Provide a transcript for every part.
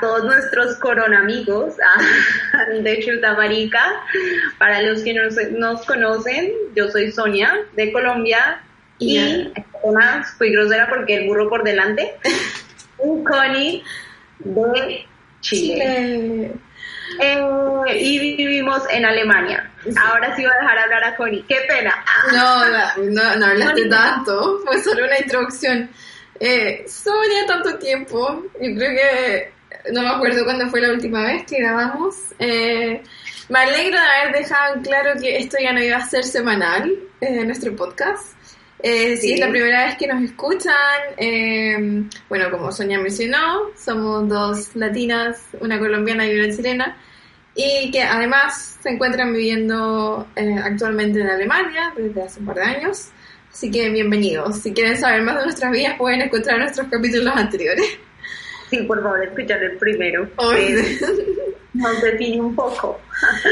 Todos nuestros coronamigos de Chutamarica. Para los que no nos conocen, yo soy Sonia de Colombia y fui grosera porque el burro por delante. Un Connie de Chile. Eh, y vivimos en Alemania. Ahora sí voy a dejar hablar a Connie. Qué pena. No, no, no, hablaste tanto. Fue solo una introducción. Eh, Sonia, tanto tiempo. Yo creo que no me acuerdo cuándo fue la última vez que grabamos. Eh, me alegro de haber dejado claro que esto ya no iba a ser semanal en nuestro podcast. Eh, si es la primera vez que nos escuchan, eh, bueno, como Sonia mencionó, somos dos latinas, una colombiana y una chilena, y que además se encuentran viviendo eh, actualmente en Alemania desde hace un par de años. Así que bienvenidos. Si quieren saber más de nuestras vidas, pueden escuchar nuestros capítulos anteriores. Sí, por favor, escuchar el primero. Nos define un poco.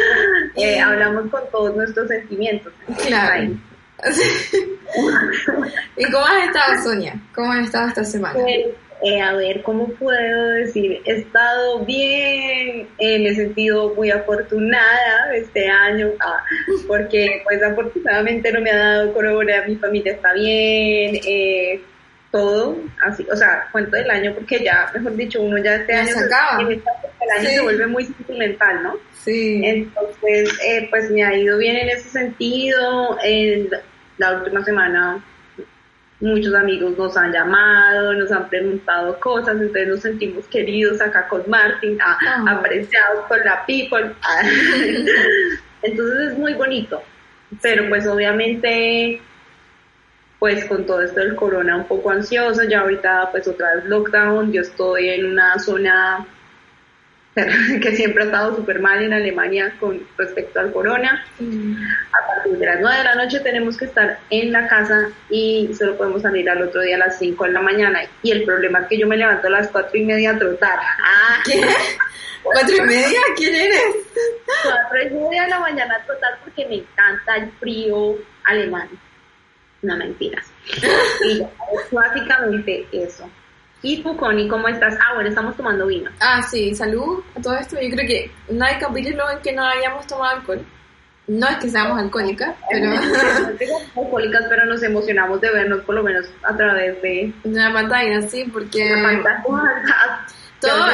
hablamos con todos nuestros sentimientos. Claro. ¿Y cómo has estado, Sonia? ¿Cómo has estado esta semana? Pues, eh, a ver, ¿cómo puedo decir? He estado bien, eh, me he sentido muy afortunada este año, ah, porque pues afortunadamente no me ha dado corona, mi familia está bien, eh, todo, así, o sea, cuento del año porque ya, mejor dicho, uno ya este año, el año se vuelve muy sentimental, ¿no? Sí. Entonces, pues me ha ido bien en ese sentido, en la última semana muchos amigos nos han llamado, nos han preguntado cosas, entonces nos sentimos queridos acá con Martin, ah, apreciados con la people. Entonces es muy bonito, pero pues obviamente pues con todo esto del corona un poco ansioso, ya ahorita pues otra vez lockdown, yo estoy en una zona que siempre ha estado súper mal en Alemania con respecto al corona. Mm. A partir de las 9 de la noche tenemos que estar en la casa y solo podemos salir al otro día a las 5 de la mañana. Y el problema es que yo me levanto a las 4 y media a trotar. Ah. ¿Qué? ¿Cuatro y media? ¿Quién eres? Cuatro y media de la mañana a trotar porque me encanta el frío alemán. No mentiras. Y básicamente eso. ¿Y tú, Connie, cómo estás? Ah, bueno, estamos tomando vino. Ah, sí, salud a todo esto. Yo creo que no hay capítulo en que no hayamos tomado alcohol. No es que seamos alcohólicas, pero... Alcohólicas, pero nos emocionamos de vernos por lo menos a través de... Una pantalla, sí, porque... pantalla. Todo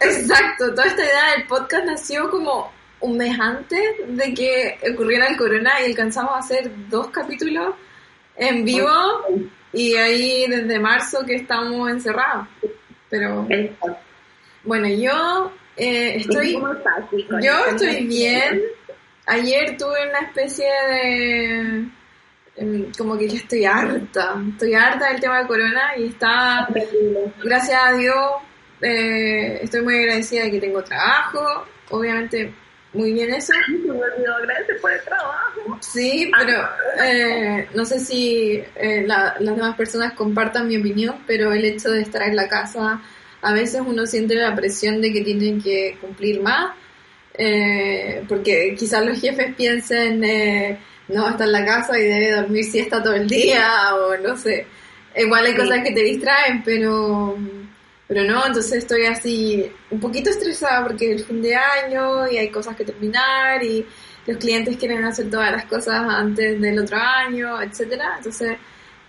Exacto, toda esta idea del podcast nació como un mes antes de que ocurriera el corona y alcanzamos a hacer dos capítulos en vivo y ahí desde marzo que estamos encerrados. Pero bueno, yo eh, estoy yo estoy bien. Ayer tuve una especie de em, como que ya estoy harta, estoy harta del tema de corona y está, gracias a Dios, eh, estoy muy agradecida de que tengo trabajo, obviamente muy bien eso. gracias por el trabajo. Sí, pero eh, no sé si eh, las demás personas compartan mi opinión, pero el hecho de estar en la casa, a veces uno siente la presión de que tienen que cumplir más, eh, porque quizás los jefes piensen, no, está en la casa y debe dormir siesta todo el día, o no sé. Igual hay cosas que te distraen, pero pero no, entonces estoy así un poquito estresada porque es el fin de año y hay cosas que terminar y los clientes quieren hacer todas las cosas antes del otro año, etcétera. Entonces,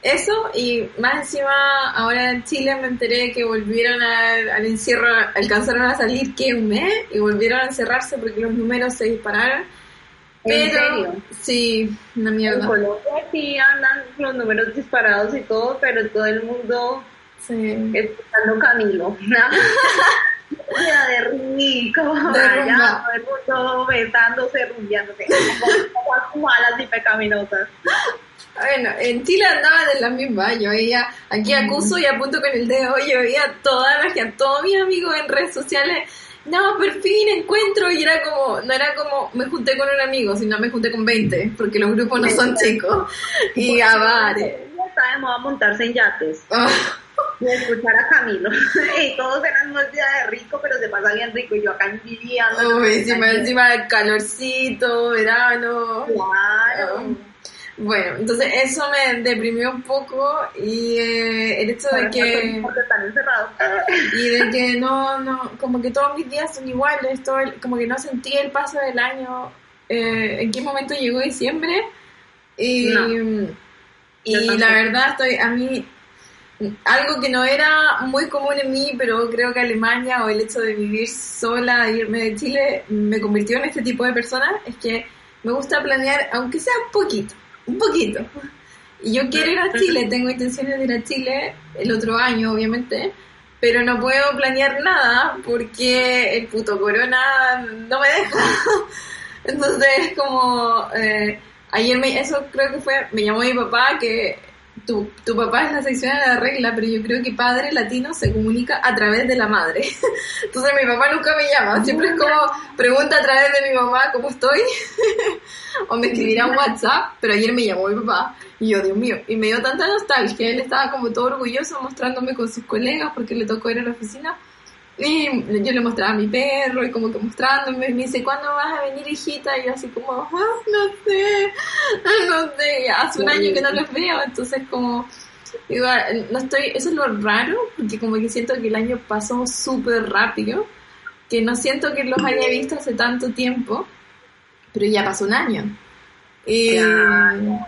eso y más encima ahora en Chile me enteré que volvieron al, encierro, alcanzaron a salir que un mes y volvieron a encerrarse porque los números se dispararon. ¿En serio? Sí, una mierda. En Colombia sí andan los números disparados y todo, pero todo el mundo Sí. Escuchando Camilo. Era de rico, allá, todo el mundo besándose, rumbiándose, como malas y pecaminosas. Bueno, en Chile andaba de la misma, yo veía, aquí acuso y apunto con el dedo, yo veía toda la gente, todos mis amigos en redes sociales, no, por fin encuentro, y era como, no era como, me junté con un amigo, sino me junté con 20, porque los grupos no son chicos, y a bares. Ya está de moda montarse en yates. Ah y escuchar a Camilo. y todos eran unos días de rico, pero se pasa bien rico. Y yo acá envidiando. Uy, encima, encima del calorcito, verano. Claro. Bueno, entonces eso me deprimió un poco y eh, el hecho de que... Porque están encerrados. Y de que no, no, como que todos mis días son iguales, todo el- como que no sentí el paso del año, eh, en qué momento llegó diciembre. Y, No. y Yo la verdad estoy, a mí, algo que no era muy común en mí, pero creo que Alemania o el hecho de vivir sola, e irme de Chile, me convirtió en este tipo de persona, es que me gusta planear, aunque sea un poquito, un poquito. Y yo quiero ir a Chile, tengo intenciones de ir a Chile el otro año, obviamente, pero no puedo planear nada porque el puto corona no me deja. Entonces, como eh, ayer me, eso creo que fue, me llamó mi papá que tu, papá es la sección de la regla, pero yo creo que padre latino se comunica a través de la madre. Entonces mi papá nunca me llama, siempre es como pregunta a través de mi mamá cómo estoy o me escribirá un WhatsApp, pero ayer me llamó mi papá y yo, Dios mío, y me dio tanta nostalgia, él estaba como todo orgulloso mostrándome con sus colegas porque le tocó ir a la oficina y yo le mostraba a mi perro y como que mostrándome, me dice, ¿cuándo vas a venir hijita? Y yo así como, "Ah, no sé, no sé, ya hace un año que no los veo, entonces como, igual, no estoy, eso es lo raro, porque como que siento que el año pasó súper rápido, que no siento que los haya visto hace tanto tiempo, pero ya pasó un año. Y, Claro.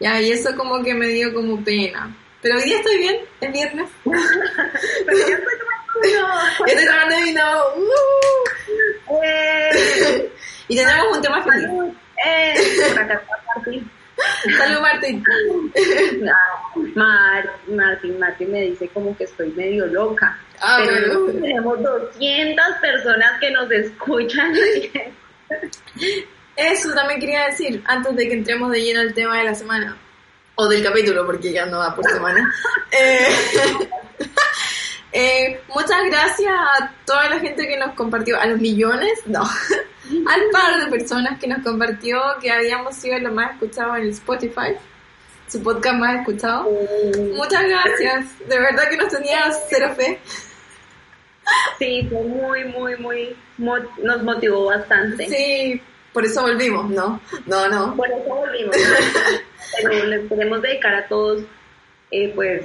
ya, y eso como que me dio como pena. Pero hoy día estoy bien, es viernes. Pero ya estoy tomando Ya estoy tomando vino. ¡uh! Eh, Y tenemos un tema feliz. eh, Martín. Salud, Martín. Mar- Martín, Martín me dice como que estoy medio loca. Ah, pero bueno. tenemos 200 personas que nos escuchan. Eso también quería decir, antes de que entremos de lleno al tema de la semana. O del capítulo, porque ya no va por semana. Eh, eh, muchas gracias a toda la gente que nos compartió, a los millones, no, al par de personas que nos compartió que habíamos sido lo más escuchado en el Spotify, su podcast más escuchado. Muchas gracias, de verdad que nos tenía cero fe. Sí, fue muy, muy, muy, mo- nos motivó bastante. Sí, por eso volvimos, ¿no? No, no. Por eso volvimos. Pero les queremos dedicar a todos, eh, pues,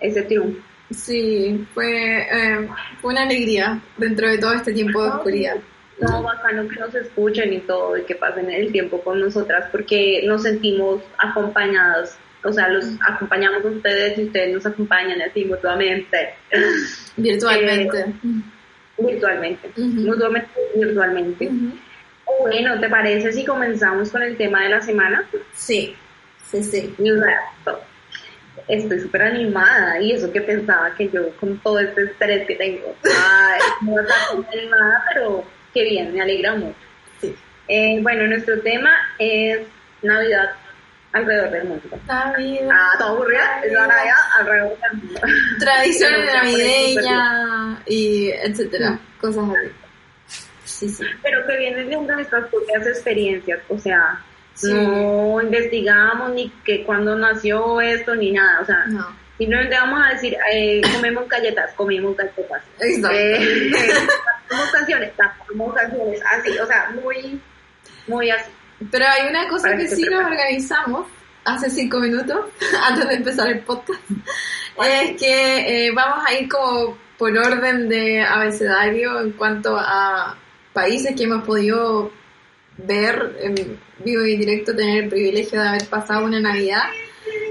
ese triunfo. Sí, fue, eh, fue una alegría dentro de todo este tiempo de oscuridad. No, bacano que nos escuchen y todo, y que pasen el tiempo con nosotras, porque nos sentimos acompañados. O sea, los acompañamos a ustedes y ustedes nos acompañan así mutuamente. Virtualmente. Virtualmente. Ujú. Mutuamente, virtualmente. Bueno, ¿te parece si comenzamos con el tema de la semana? Sí, sí, sí. Exacto. Estoy súper animada y eso que pensaba que yo con todo este estrés que tengo, ay, no tan animada, pero qué bien, me alegra mucho. sí. Eh, bueno, nuestro tema es Navidad alrededor del mundo. Navidad. Ah, todo aburrida, es la Navidad alrededor del mundo. Por navideñas y etcétera, cosas así. Sí, sí. Pero que vienen de nuestras propias experiencias, o sea, Sí. no investigamos ni que cuándo nació esto ni nada, o sea, No. simplemente vamos a decir, eh, comemos galletas, comemos galletas. Exacto. Eh, cantamos canciones, cantamos canciones, así, o sea, muy, muy así. Pero hay una cosa Para que sí nos organizamos hace cinco minutos, antes de empezar el podcast, es que eh, vamos a ir como por orden de abecedario en cuanto a países que hemos podido ver en vivo y directo, tener el privilegio de haber pasado una Navidad.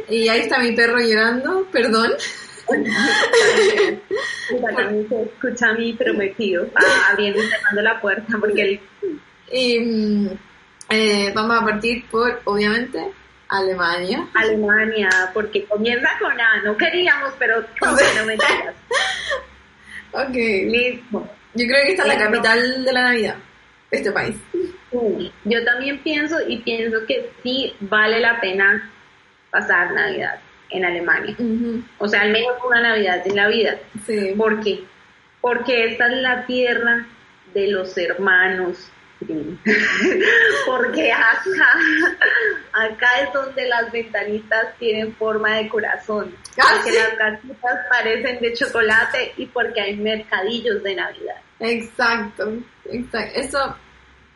Y ahí está mi perro llorando, perdón. También se escucha a mi prometido abriendo y cerrando la puerta porque él Y mm, eh, vamos a partir por, obviamente, Alemania. Alemania, porque comienza con A, no queríamos, pero bueno, mentiras. Ok. Listo. Yo creo que esta es la capital de la Navidad, este país. Sí, Yo también pienso y pienso que sí vale la pena pasar Navidad en Alemania. O sea, al menos una Navidad en la vida. Sí. ¿Por qué? Porque esta es la tierra de los hermanos. Porque acá, acá es donde las ventanitas tienen forma de corazón. Ah, Porque las casitas parecen de chocolate y porque hay mercadillos de Navidad. Exacto, exacto. Eso,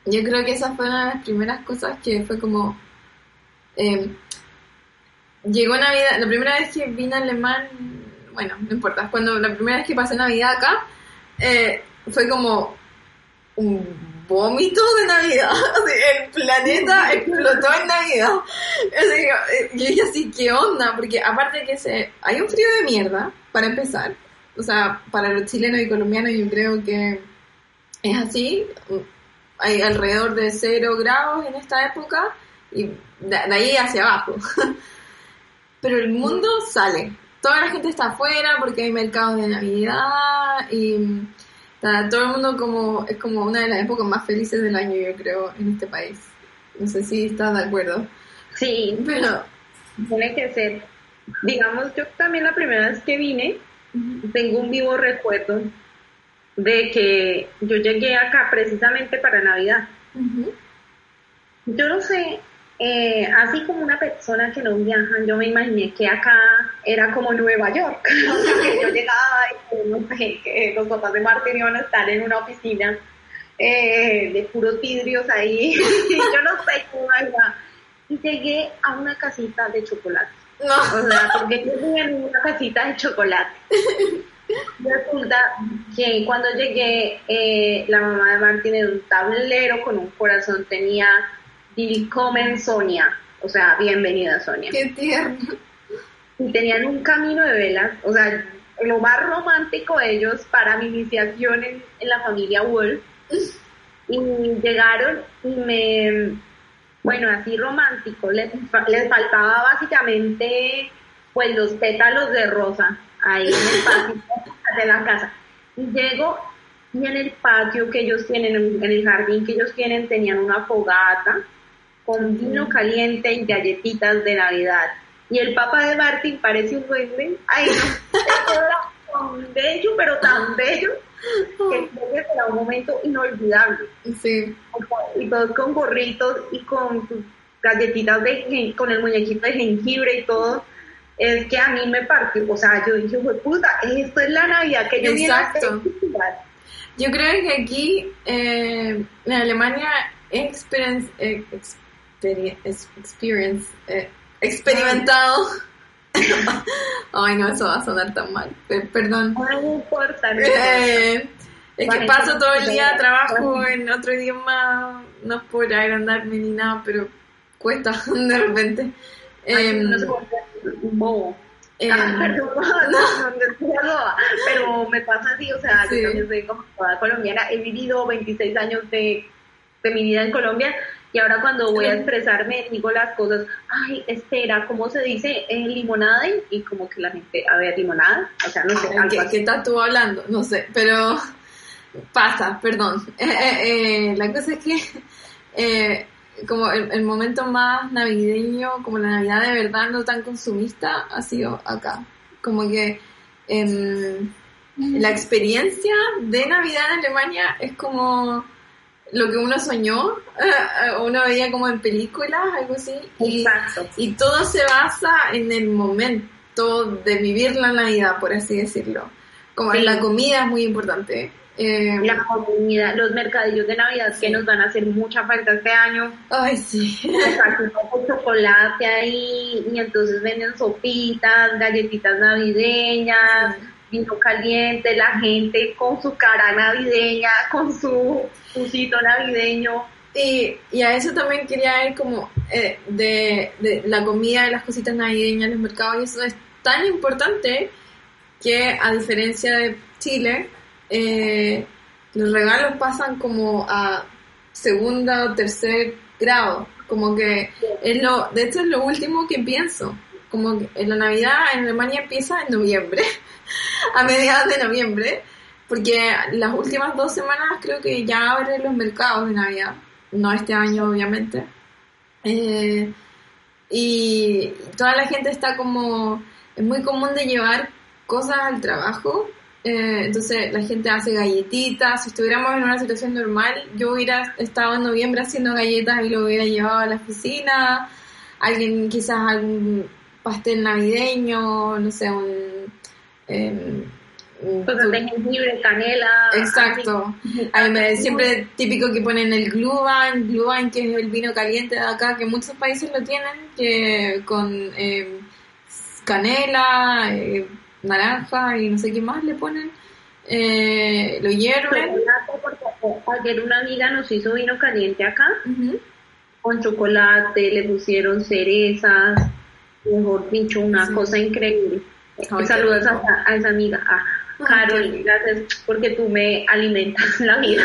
yo creo que esa fue una de las primeras cosas que fue como, eh, llegó Navidad, la primera vez que vine a Alemán, bueno, no importa, cuando la primera vez que pasé Navidad acá, eh, fue como un vómito de Navidad. el planeta explotó en Navidad. Y yo dije así, ¿qué onda? Porque aparte que se, hay un frío de mierda, para empezar. O sea, para los chilenos y colombianos yo creo que es así. Hay alrededor de cero grados en esta época y de, ahí hacia abajo. Pero el mundo sale. Toda la gente está afuera porque hay mercados de Navidad y todo el mundo como es como una de las épocas más felices del año, yo creo, en este país. No sé si estás de acuerdo. Sí, pero tiene que ser. Digamos, yo también la primera vez que vine, tengo un vivo recuerdo de que yo llegué acá precisamente para Navidad. Yo no sé, eh, así como una persona que no viaja, yo me imaginé que acá era como Nueva York. que yo llegaba y no sé, que los papás de Martín iban a estar en una oficina eh, de puros vidrios ahí. yo no sé cómo iba. Y llegué a una casita de chocolate. No. O sea, porque yo llegué en una casita de chocolate. Resulta que cuando llegué, eh, la mamá de Martín en un tablero con un corazón tenía Willkommen Sonia, o sea, bienvenida Sonia. Qué tierno. Y tenían un camino de velas, o sea, lo más romántico de ellos para mi iniciación en, la familia Wolf. Y llegaron y me, bueno, así romántico, les, les faltaba básicamente pues los pétalos de rosa ahí en el patio de la casa. Y llego y en el patio que ellos tienen, en el jardín que ellos tienen, tenían una fogata con vino caliente y galletitas de Navidad. Y el papá de Martín parece un duende. Ay, no, era tan bello, pero tan bello, que será un momento inolvidable. Sí. Y todos con gorritos y con sus galletitas de con el muñequito de jengibre y todo. Es que a mí me partió, o sea, yo dije, puta, esto es la Navidad que yo Exacto. Yo creo que aquí eh, en Alemania experience, eh, experience, eh, experimentado. Ay, no, eso va a sonar tan mal. Perdón. No importa. Eh, es que paso todo el día, trabajo en otro idioma, no es por agrandarme ni nada, pero cuesta de repente. Ay, no sé un bobo. Eh, ah, perdón, no, no, pero me pasa así, o sea, yo también soy como toda colombiana, he vivido 26 años de, de mi vida en Colombia y ahora cuando voy a expresarme digo las cosas, ay, espera, ¿cómo se dice? ¿Es limonada? Y como que la gente, a ver, limonada, o sea, no sé. ¿Qué, ¿Qué estás tú hablando? No sé, pero pasa, perdón. Eh, eh, eh, la cosa es que como el, momento más navideño, como la Navidad de verdad no tan consumista, ha sido acá. Como que em, la experiencia de Navidad en Alemania es como lo que uno soñó, uno veía como en películas, algo así. Y, y todo se basa en el momento de vivir la Navidad, por así decirlo. Como la comida es muy importante. Eh, la comida, los mercadillos de Navidad que nos van a hacer mucha falta este año. Ay, sí. con chocolate ahí, y entonces venden sopitas, galletitas navideñas vino caliente, la gente con su cara navideña, con su pusito navideño. Y, y, a eso también quería ir como eh, de, de, la comida, de las cositas navideñas, los mercados, y eso es tan importante que a diferencia de Chile, eh, los regalos pasan como a segunda o tercer grado, como que es lo, de hecho es lo último que pienso, como que en la Navidad en Alemania empieza en noviembre. a mediados de noviembre, porque las últimas dos semanas creo que ya abren los mercados de Navidad, no este año obviamente. Eh, y toda la gente está como, es muy común de llevar cosas al trabajo, eh, entonces la gente hace galletitas, si estuviéramos en una situación normal, yo hubiera estado en noviembre haciendo galletas y lo hubiera llevado a la oficina, alguien quizás algún pastel navideño, no sé, un eh, Cosas de jengibre, canela. Exacto. me, siempre típico que ponen el Glühwein, Glühwein que es el vino caliente de acá, que muchos países lo tienen, que con em, canela, eh, naranja y no sé qué más le ponen. Eh, lo hierven. Ayer una amiga nos hizo vino caliente acá, con chocolate, le pusieron cerezas, mejor dicho, una cosa increíble. Saludos a, esa amiga, a Carol, gracias porque tú me alimentas la vida.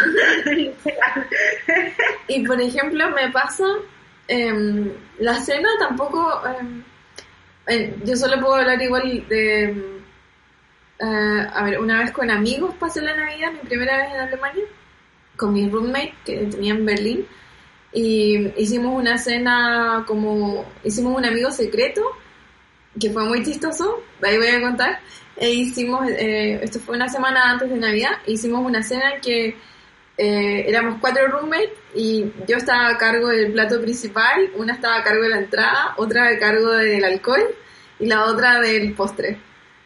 y por ejemplo, me pasa, em, la cena tampoco, em, eh, yo solo puedo hablar igual de, eh, a ver, una vez con amigos pasé la Navidad, mi primera vez en Alemania, con mi roommate que tenía en Berlín, y hicimos una cena como, hicimos un amigo secreto, que fue muy chistoso, ahí voy a contar, e hicimos, eh, esto fue una semana antes de Navidad, hicimos una cena en que eh, éramos cuatro roommates y yo estaba a cargo del plato principal, una estaba a cargo de la entrada, otra a cargo del alcohol y la otra del postre.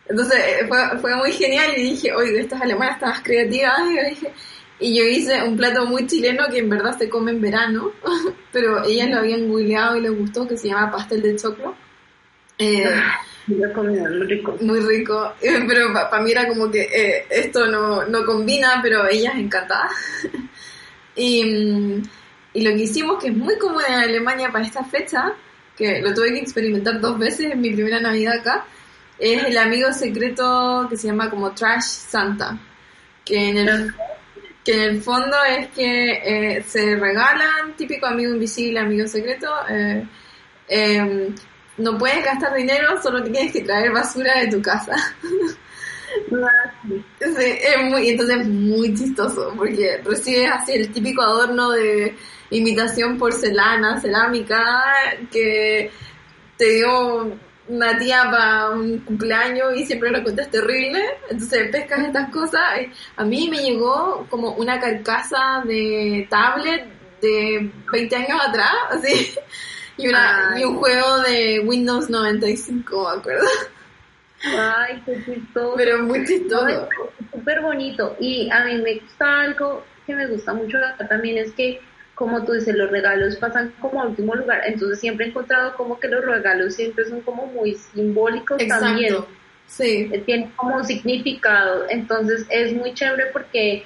Entonces eh, fue, fue muy genial y dije, oye, estas alemanas están más creativas. Y, yo hice un plato muy chileno que en verdad se come en verano, pero ellas lo habían googleado y les gustó, que se llama pastel de choclo. Eh, muy rico. Muy rico, pero para mí era como que eh, esto no, no, combina, pero ellas encantadas. y, y, lo que hicimos, que es muy común en Alemania para esta fecha, que lo tuve que experimentar dos veces en mi primera Navidad acá, es el amigo secreto que se llama como Trash Santa, que en el, que en el fondo es que eh, se regalan, típico amigo invisible, amigo secreto, eh, em, no puedes gastar dinero, solo tienes que traer basura de tu casa. sí, entonces es muy chistoso, porque recibes así el típico adorno de imitación porcelana, cerámica, que te dio una tía para un cumpleaños y siempre lo cuentas terrible, entonces pescas estas cosas. A mí me llegó como una carcasa de tablet de 20 años atrás, así, y, una, y un juego de Windows 95, me acuerdo. Ay, qué chistoso. Pero muy chistoso. Súper bonito. Y a mí me gusta algo que me gusta mucho también es que como tú dices, los regalos pasan como a último lugar. Entonces siempre he encontrado como que los regalos siempre son como muy simbólicos también. Sí. Eh, Tienen como un significado. Entonces es muy chévere porque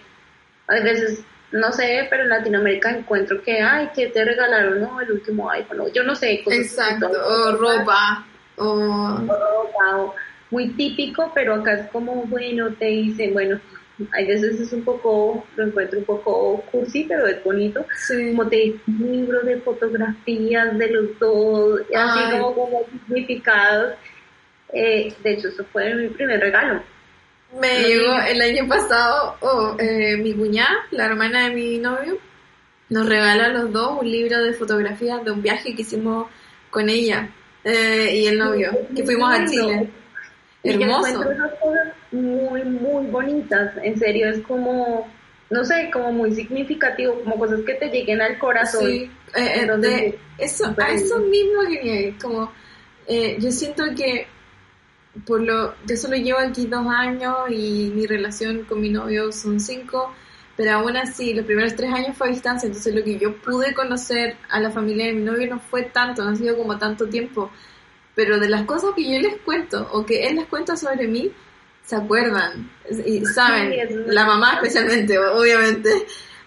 a veces, no sé, pero en Latinoamérica encuentro que, ay, que te regalaron, no, el último iPhone, yo no sé. Cosas Exacto, o ropa. O... ropa, muy típico, pero acá es como, bueno, te dicen, bueno, hay veces es un poco, lo encuentro un poco cursi, pero es bonito. Como te un libro de fotografías de los dos, así como, como significados. Eh, de hecho, eso fue mi primer regalo. Me llegó el año pasado, oh, eh, mi cuñada, la hermana de mi novio, nos regala a los dos un libro de fotografías de un viaje que hicimos con ella eh, y el novio, que fuimos a Chile. Hermoso muy, muy bonitas. En serio, es como, no sé, como muy significativo, como cosas que te lleguen al corazón. Sí, eh, eh, eso, a eso mismo que como, eh, yo siento que por lo, yo solo llevo aquí dos años y mi relación con mi novio son cinco, pero aún así los primeros tres años fue a distancia, entonces lo que yo pude conocer a la familia de mi novio no fue tanto, no ha sido como tanto tiempo, pero de las cosas que yo les cuento o que él les cuenta sobre mí, se acuerdan y saben, la mamá especialmente, obviamente.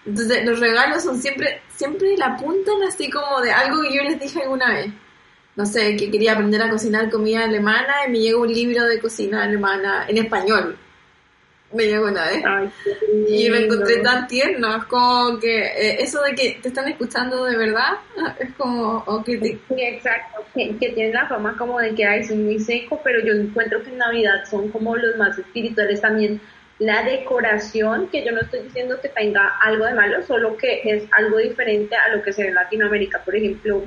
Entonces los regalos son siempre, siempre la apuntan así como de algo que yo les dije alguna vez. No sé, que quería aprender a cocinar comida alemana y me llegó un libro de cocina alemana en español me llegó una vez. y me encontré tan tierno, es como que eh, eso de que te están escuchando de verdad, es como... Sí, exacto, que, que tienen la fama como de que ay, son muy seco, pero yo encuentro que en Navidad son como los más espirituales también. La decoración, que yo no estoy diciendo que tenga algo de malo, solo que es algo diferente a lo que se ve en Latinoamérica. Por ejemplo,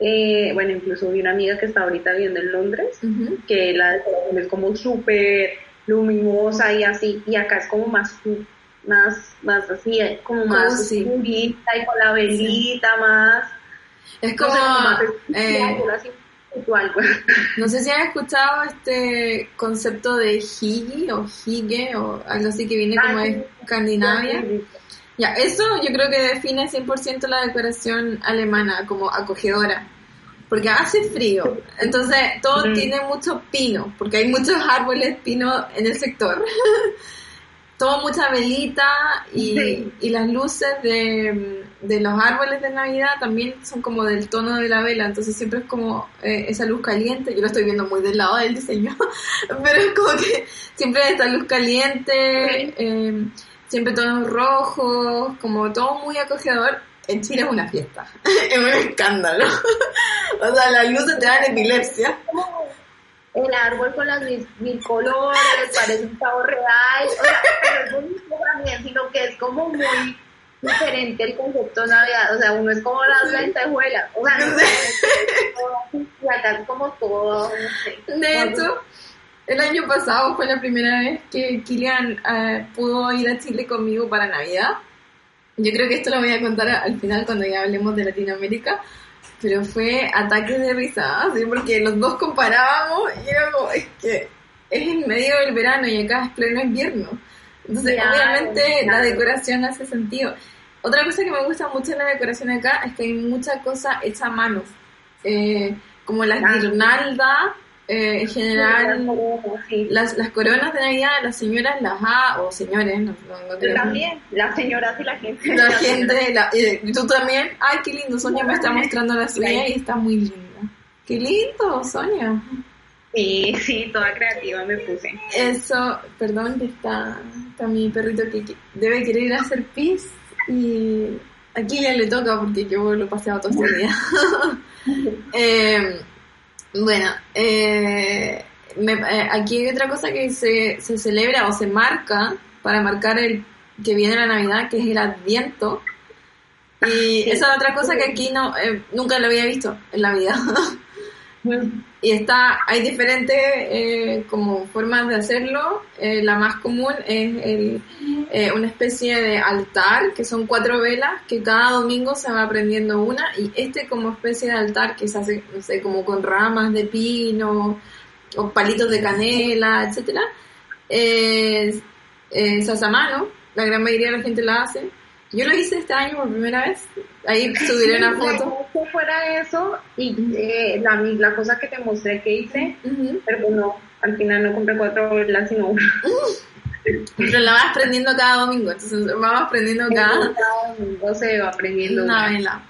eh, bueno, incluso vi una amiga que está ahorita viviendo en Londres, que la decoración es como súper luminosa y así, y acá es como más más, más así, como más oscurita y con la velita más. Es como, eh, no sé si has escuchado este concepto de higi o hige o algo así que viene como de Escandinavia. Ya, eso yo creo que define 100% la decoración alemana como acogedora porque hace frío. Entonces todo Mm. tiene mucho pino, porque hay muchos árboles pino en el sector. todo mucha velita y, Sí. y las luces de, de los árboles de Navidad también son como del tono de la vela, entonces siempre es como eh, esa luz caliente, yo lo estoy viendo muy del lado del diseño, pero es como que siempre esta luz caliente, eh, siempre tonos rojos, como todo muy acogedor. En Chile es una fiesta, es un escándalo. o sea, las luces te dan epilepsia. como el árbol con las mil, mil colores, parece un pavo real, o sea, pero es bonito también, sino que es como muy diferente el concepto de Navidad, o sea, uno es como las lentejuelas, o sea, no sé, y acá es como todo, no sé. De hecho, el año pasado fue la primera vez que Kilian eh, pudo ir a Chile conmigo para Navidad. Yo creo que esto lo voy a contar al final cuando ya hablemos de Latinoamérica, pero fue ataques de risa, ¿sí? porque los dos comparábamos y era como, es que es en medio del verano y acá es pleno invierno. Entonces, Claro, obviamente, la decoración hace sentido. Otra cosa que me gusta mucho en la decoración acá es que hay mucha cosa hecha a mano. Eh, como las Claro. guirnaldas, eh, en general, Sí. las, las coronas de Navidad, las señoras las ha, o señores, no, no, creo. también, las señoras y la gente. La gente, la- y tú también. Ay, qué lindo, Sonia me está mostrando la suya y está muy linda. Qué lindo, Sonia. Sí, sí, toda creativa me puse. Eso, perdón, que está, está mi perrito que que debe querer ir a hacer pis y aquí ya le toca porque yo lo he paseado todo este día. Eh, bueno, eh, me- eh, aquí hay otra cosa que se, se celebra o se marca para marcar el que viene la Navidad, que es el Adviento. Y Sí. esa es otra cosa que aquí no eh, nunca lo había visto en la vida. Y está, hay diferentes eh, como formas de hacerlo. Eh, la más común es el, eh, una especie de altar, que son cuatro velas, que cada domingo se va prendiendo una, y este como especie de altar que se hace, no sé, como con ramas de pino, o palitos de canela, etcétera, se hace a mano, la gran mayoría de la gente la hace. Yo lo hice este año por primera vez, ahí subiré una foto. que fuera eso y eh, la, la cosa que te mostré que hice, Ujú. pero pues no, al final no compré cuatro velas, sino una. Pero la vas aprendiendo cada domingo, entonces vamos aprendiendo cada, Cada domingo se va aprendiendo una una. vela.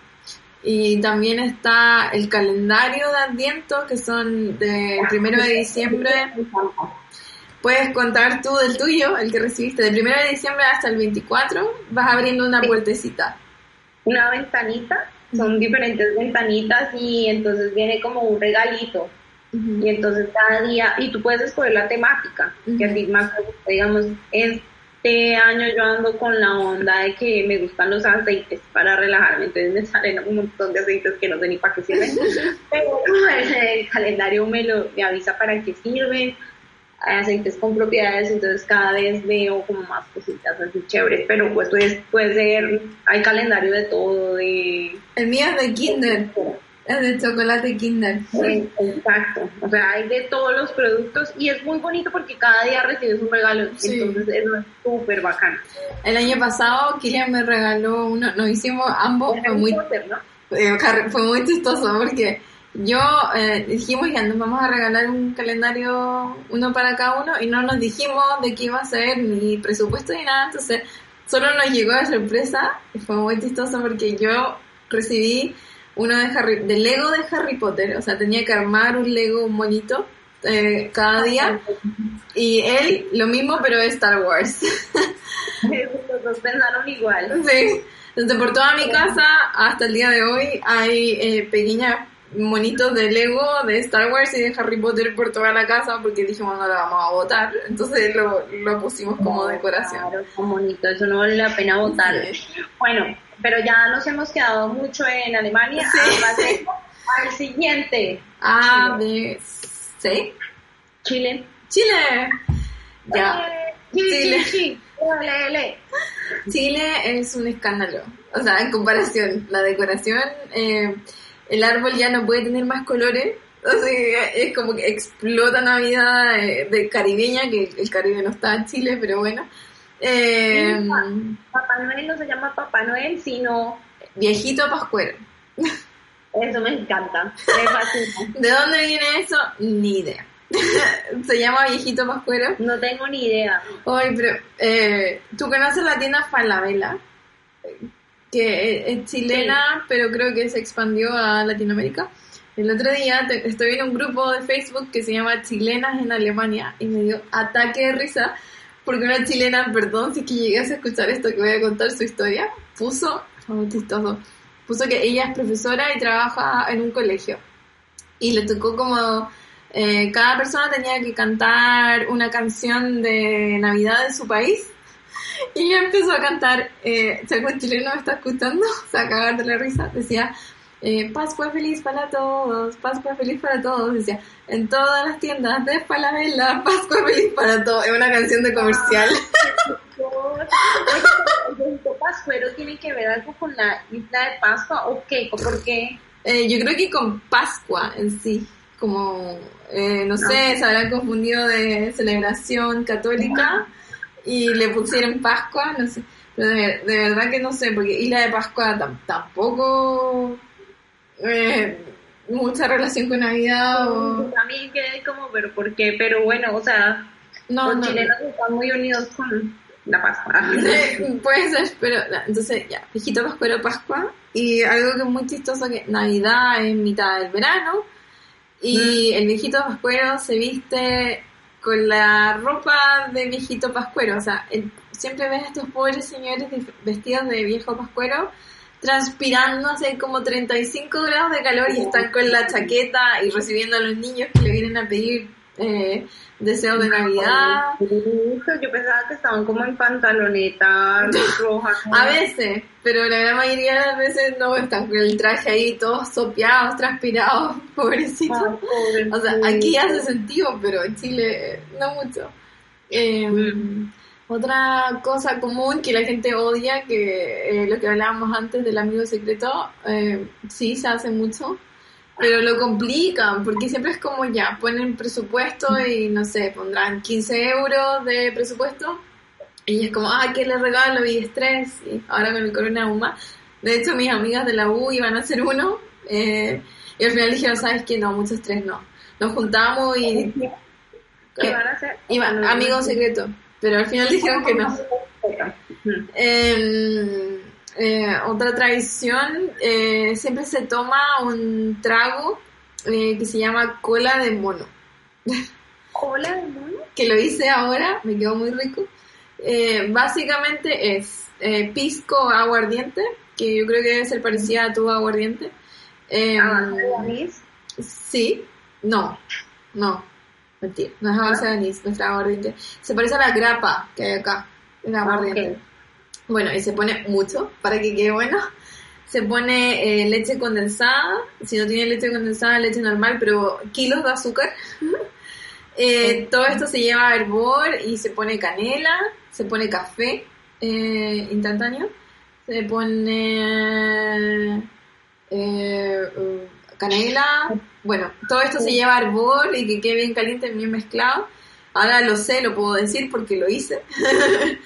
Y también está el calendario de Adviento, que son del primero de diciembre. Puedes contar tú del tuyo, el que recibiste, del primero de diciembre hasta el 24, vas abriendo una puertecita. Una ventanita, son diferentes ventanitas y entonces viene como un regalito. Y entonces cada día, y tú puedes escoger la temática, que a ti más te gusta, digamos, este año yo ando con la onda de que me gustan los aceites para relajarme, entonces me salen un montón de aceites que no sé ni para qué sirven, pero el calendario me lo me avisa para qué sirven, aceites con propiedades, entonces cada vez veo como más cositas así chéveres, pero pues puede, ser, hay calendario de todo, de... El mío es de Kinder, es de chocolate Kinder. Eh, Exacto, o sea, hay de todos los productos y es muy bonito porque cada día recibes un regalo, Sí. entonces eso es súper bacán. El año pasado Kilian me regaló uno, nos hicimos ambos, fue muy Potter, ¿no? Eh, fue muy chistoso porque yo eh, dijimos ya nos vamos a regalar un calendario uno para cada uno y no nos dijimos de qué iba a ser ni presupuesto ni nada. Entonces solo nos llegó de sorpresa y fue muy chistoso porque yo recibí uno de Harry de Lego de Harry Potter. O sea tenía que armar un Lego un monito eh, cada día. Y él lo mismo pero de Star Wars. Los dos pensaron igual. Sí, desde por toda mi casa hasta el día de hoy hay eh, pequeños monitos de Lego, de Star Wars y de Harry Potter por toda la casa porque dijimos no la vamos a botar, entonces lo, lo pusimos como decoración. Claro, bonito, eso no vale la pena votar. Bueno, pero ya nos hemos quedado mucho en Alemania. Sí. Al siguiente. A, B, C, Chile. Chile. Ya, Chile. Ole, ole. Chile es un escándalo. O sea, en comparación, la decoración, eh, el árbol ya no puede tener más colores. O sea, es como que explota Navidad de, de caribeña, que el Caribe no está en Chile, pero bueno. Eh, Papá Noel no se llama Papá Noel, sino viejito Pascuero. Eso me encanta, me fascina. ¿De dónde viene eso? Ni idea. Se llama Viejito Pascuero. No tengo ni idea. Oye, pero eh, tú conoces la tienda Falabella, que es chilena, pero creo que se expandió a Latinoamérica. El otro día te- estoy en un grupo de Facebook que se llama Chilenas en Alemania y me dio ataque de risa porque una chilena, perdón si es que llegas a escuchar esto que voy a contar su historia, puso, fue muy chistoso, puso que ella es profesora y trabaja en un colegio y le tocó como eh, cada persona tenía que cantar una canción de Navidad de su país y ella empezó a cantar, eh, si algún chileno me está escuchando, se va a cagar de la risa, decía eh, Pascua feliz para todos, Pascua feliz para todos, decía en todas las tiendas de Falabella, Pascua feliz para todos, es una canción de comercial. ¿El viejito pascuero tiene que ver algo con la isla de Pascua o qué? ¿O por qué? Eh, yo creo que con Pascua en sí, como, eh, no sé, se habrán confundido de celebración católica y le pusieron Pascua, no sé, pero de, de verdad que no sé, porque Isla de Pascua tam- tampoco eh, mucha relación con Navidad o... También quedé como, pero ¿por qué? Pero bueno, o sea, No, los no, chilenos están muy unidos con la Pascua. Eh, Puede ser, pero na, entonces ya, viejito pascuero Pascua y algo que es muy chistoso que Navidad es mitad del verano y el viejito pascuero se viste con la ropa de viejito pascuero, o sea, el- siempre ves a estos pobres señores vestidos de viejo pascuero transpirando hace como 35 grados de calor y están con la chaqueta y recibiendo a los niños que le vienen a pedir eh, deseos de Navidad. Yo pensaba que estaban como en pantalonetas rojas. A veces, pero la gran mayoría de las veces no están con el traje ahí todos sopeados, transpirados, pobrecitos. Ah, pobre. O sea, aquí hace sentido, pero en Chile no mucho. Eh, Otra cosa común que la gente odia, que eh, lo que hablábamos antes del amigo secreto, eh, sí se hace mucho, pero lo complican, porque siempre es como ya, ponen presupuesto y no sé, pondrán 15 euros de presupuesto y es como, ah, ¿qué le regalo? Y estrés, y ahora con el corona aún más. De hecho, mis amigas de la U iban a hacer uno, eh, y al final dijeron, ¿sabes qué? No, mucho estrés no. Nos juntamos y... ¿Qué eh, van a hacer? iba, No, amigo secreto, pero al final dijeron que no. Mm. Eh, eh, otra tradición, eh, siempre se toma un trago eh, que se llama cola de mono, ¿Cola de mono? que lo hice ahora, me quedó muy rico. Básicamente es pisco aguardiente, que yo creo que debe ser parecida a tu aguardiente. ¿A base de anís? Sí, no, no, mentira, no es a base de anís, nuestra aguardiente. Se parece a la grapa que hay acá, el aguardiente. ok. Bueno, y se pone mucho para que quede bueno. Se pone eh, leche condensada, si no tiene leche condensada, leche normal, pero kilos de azúcar. Eh, todo esto se lleva a hervor y se pone canela, se pone café eh, instantáneo, se pone uh, canela, bueno, todo esto se lleva a hervor y que quede bien caliente, bien mezclado. Ahora lo sé, lo puedo decir porque lo hice.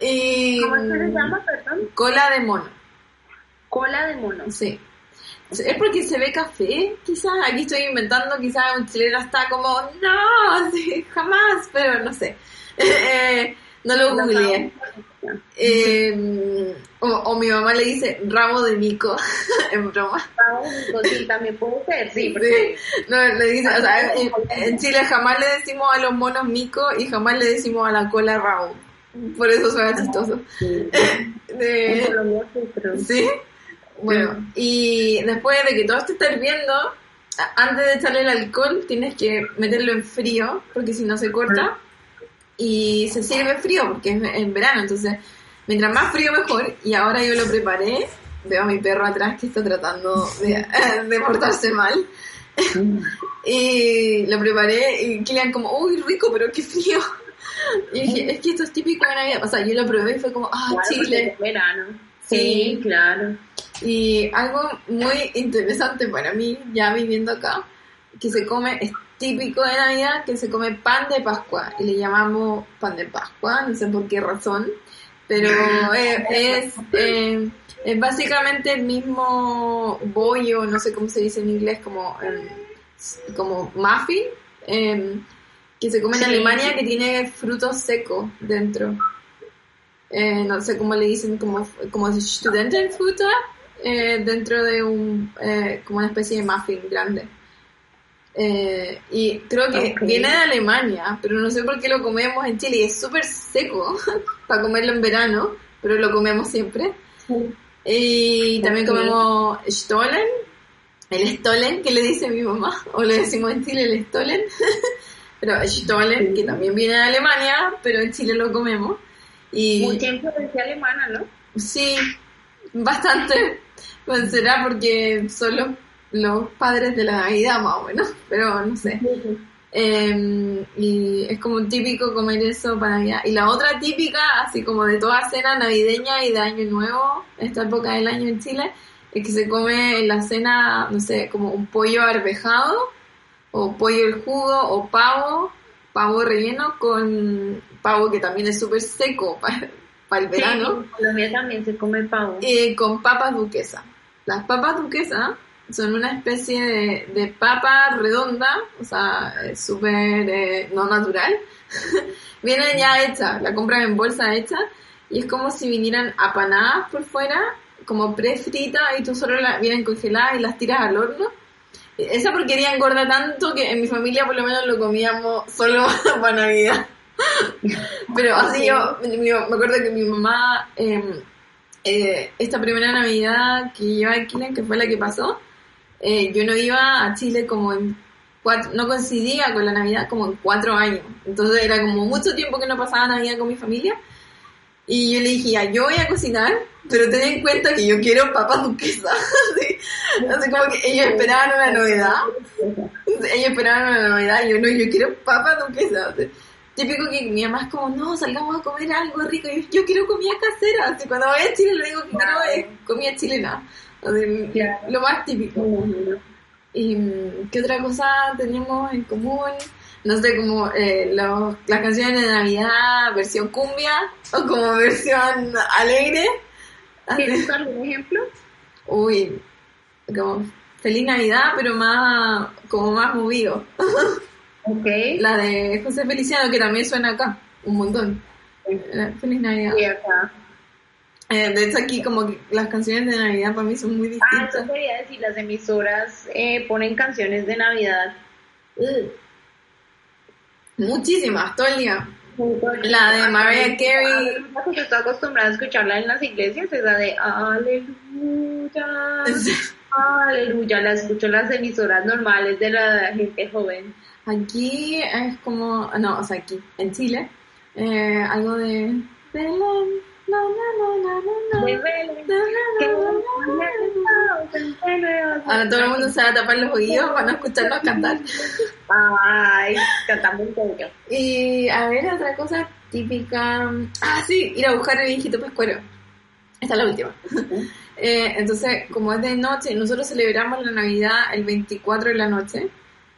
y, ¿Cómo se llama, perdón? Cola de mono, Cola de mono. sí. Es porque se ve café, quizás. Aquí estoy inventando, quizás un chileno está como, no, sí, jamás, pero no sé. Eh, no lo googleé. Eh, o, o mi mamá le dice rabo de mico, en broma. Sí, también puede ser, sí. Sí, Porque no, le dice, o sea, en, en Chile jamás le decimos a los monos mico y jamás le decimos a la cola rabo. Por eso suena chistoso. en De- Colombia sí, pero... ¿Sí? Bueno, y después de que todo esto esté hirviendo, antes de echarle el alcohol tienes que meterlo en frío, porque si no se corta. Y se sirve frío, porque es en verano, entonces mientras más frío mejor. Y ahora yo lo preparé. Veo a mi perro atrás que está tratando de, de portarse mal. y lo preparé y Kilian como, uy, rico, pero qué frío. Y dije, es que esto es típico de Navidad. O sea, yo lo probé y fue como, ah, Claro, Chile. es verano. Sí. Sí, claro. Y algo muy interesante para mí, ya viviendo acá, que se come, es típico de Navidad, que se come pan de Pascua. Y le llamamos pan de Pascua, no sé por qué razón. pero eh, es, eh, es básicamente el mismo bollo, no sé cómo se dice en inglés, como, em, como muffin, em, que se come en Sí. Alemania, que tiene frutos secos dentro. Eh, no sé cómo le dicen, como, como Studentenfutter, eh, dentro de un, eh, como una especie de muffin grande. Eh, y creo que viene de Alemania, pero no sé por qué lo comemos en Chile y es súper seco para comerlo en verano, pero lo comemos siempre. Y también comemos Stollen, el Stollen que le dice mi mamá, o le decimos en Chile el Stollen, pero Stollen que también viene de Alemania, pero en Chile lo comemos. Y Mucha influencia alemana, ¿no? sí, bastante, pues será porque son los, los padres de la Navidad más o menos, pero no sé. Eh, y es como típico comer eso para Navidad. Y la otra típica, así como de toda cena navideña y de Año Nuevo, esta época del año en Chile, es que se come en la cena, no sé, como un pollo arvejado, o pollo al jugo, o pavo, pavo relleno con pavo que también es súper seco para el verano. Sí, en Colombia también se come pavo. Eh, con papas duquesa. Las papas duquesa son una especie de, de papa redonda, o sea, súper eh, no natural. Vienen ya hechas, la compran en bolsa hecha y es como si vinieran apanadas por fuera, como prefritas y tú solo las vienen congeladas y las tiras al horno. Esa porquería engorda tanto que en mi familia por lo menos lo comíamos solo para Navidad. Pero así yo, me acuerdo que mi mamá, eh, eh, esta primera Navidad que iba a Chile, que fue la que pasó, eh, yo no iba a Chile como en cuatro, no coincidía con la Navidad como en cuatro años. Entonces era como mucho tiempo que no pasaba Navidad con mi familia. Y yo le dije, ya, yo voy a cocinar, pero ten en cuenta que yo quiero papas duquesas. así, así como que ellos esperaban una novedad. Ellos esperaban una novedad y yo no, yo quiero papas duquesas. Típico que mi mamá es como, no, salgamos a comer algo rico. Y yo, yo quiero comida casera. Así, cuando voy a Chile, lo único que quiero es comida chilena. Así, Claro. Lo más típico. ¿Y mm, qué otra cosa tenemos en común? No sé, como eh, los- las canciones de Navidad, versión cumbia, o como versión alegre. ¿Tienes algún ejemplo? Uy, como Feliz Navidad, pero más, como más movido. Ok. La de José Feliciano, que también suena acá, un montón. Eh, Feliz Navidad. Y acá. Eh, de hecho, aquí como que las canciones de Navidad para mí son muy Ah, distintas. eso quería decir, las emisoras eh, ponen canciones de Navidad. Muchísimas, todo el día. La de Mariah Carey. La que yo estoy acostumbrada a escucharla en las iglesias es la de Aleluya. Aleluya, la escucho en las emisoras normales de la gente joven. Aquí es como, no, o sea, aquí, en Chile, eh, algo de... Belén, Ahora todo el mundo se va a tapar los oídos para no escucharnos cantar. Ay, cantamos un poco. Y a ver, otra cosa típica. Ah, sí, ir a buscar el viejito pescuero. Esta es la última. Eh, entonces, como es de noche, nosotros celebramos la Navidad el 24 de la noche.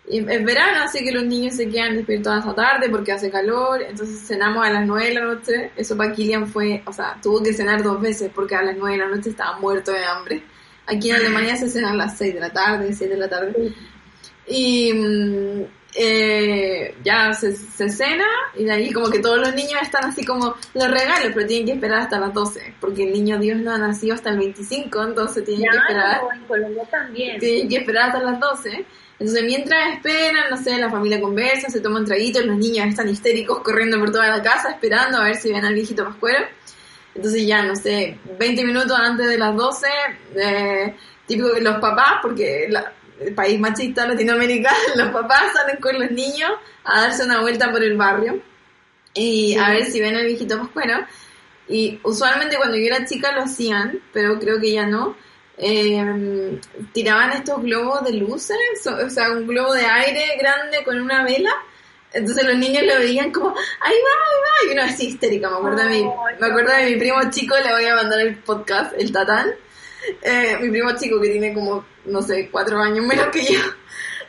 Es verano, así que los niños se quedan despiertos hasta tarde porque hace calor. Entonces cenamos a las 9 de la noche. Eso para Kilian fue, o sea, tuvo que cenar dos veces porque a las 9 de la noche estaba muerto de hambre. Aquí en Alemania se cena a las 6 de la tarde, 7 de la tarde. Y mm, eh, ya se, se cena y de ahí como que todos los niños están así como los regalos, pero tienen que esperar hasta las 12, porque el niño Dios no ha nacido hasta el 25, entonces tienen que esperar, en Colombia también. tienen que esperar hasta las 12. Entonces mientras esperan, no sé, la familia conversa, se toman traguitos, los niños están histéricos corriendo por toda la casa esperando a ver si ven al viejito pascuero. Entonces ya, no sé, 20 minutos antes de las 12, eh, típico que los papás, porque la- el país machista latinoamericano, los papás salen con los niños a darse una vuelta por el barrio y a ver si ven al viejito pascuero. Y usualmente cuando yo era chica lo hacían, pero creo que ya no. Eh, tiraban estos globos de luces, o sea, un globo de aire grande con una vela. Entonces los niños lo veían como, ahí va, ahí va, y uno así histérica, me acuerdo de mi, me acuerdo de mi primo chico, le voy a mandar el podcast, el tatán, Eh, mi primo chico que tiene como, no sé, cuatro años menos que yo,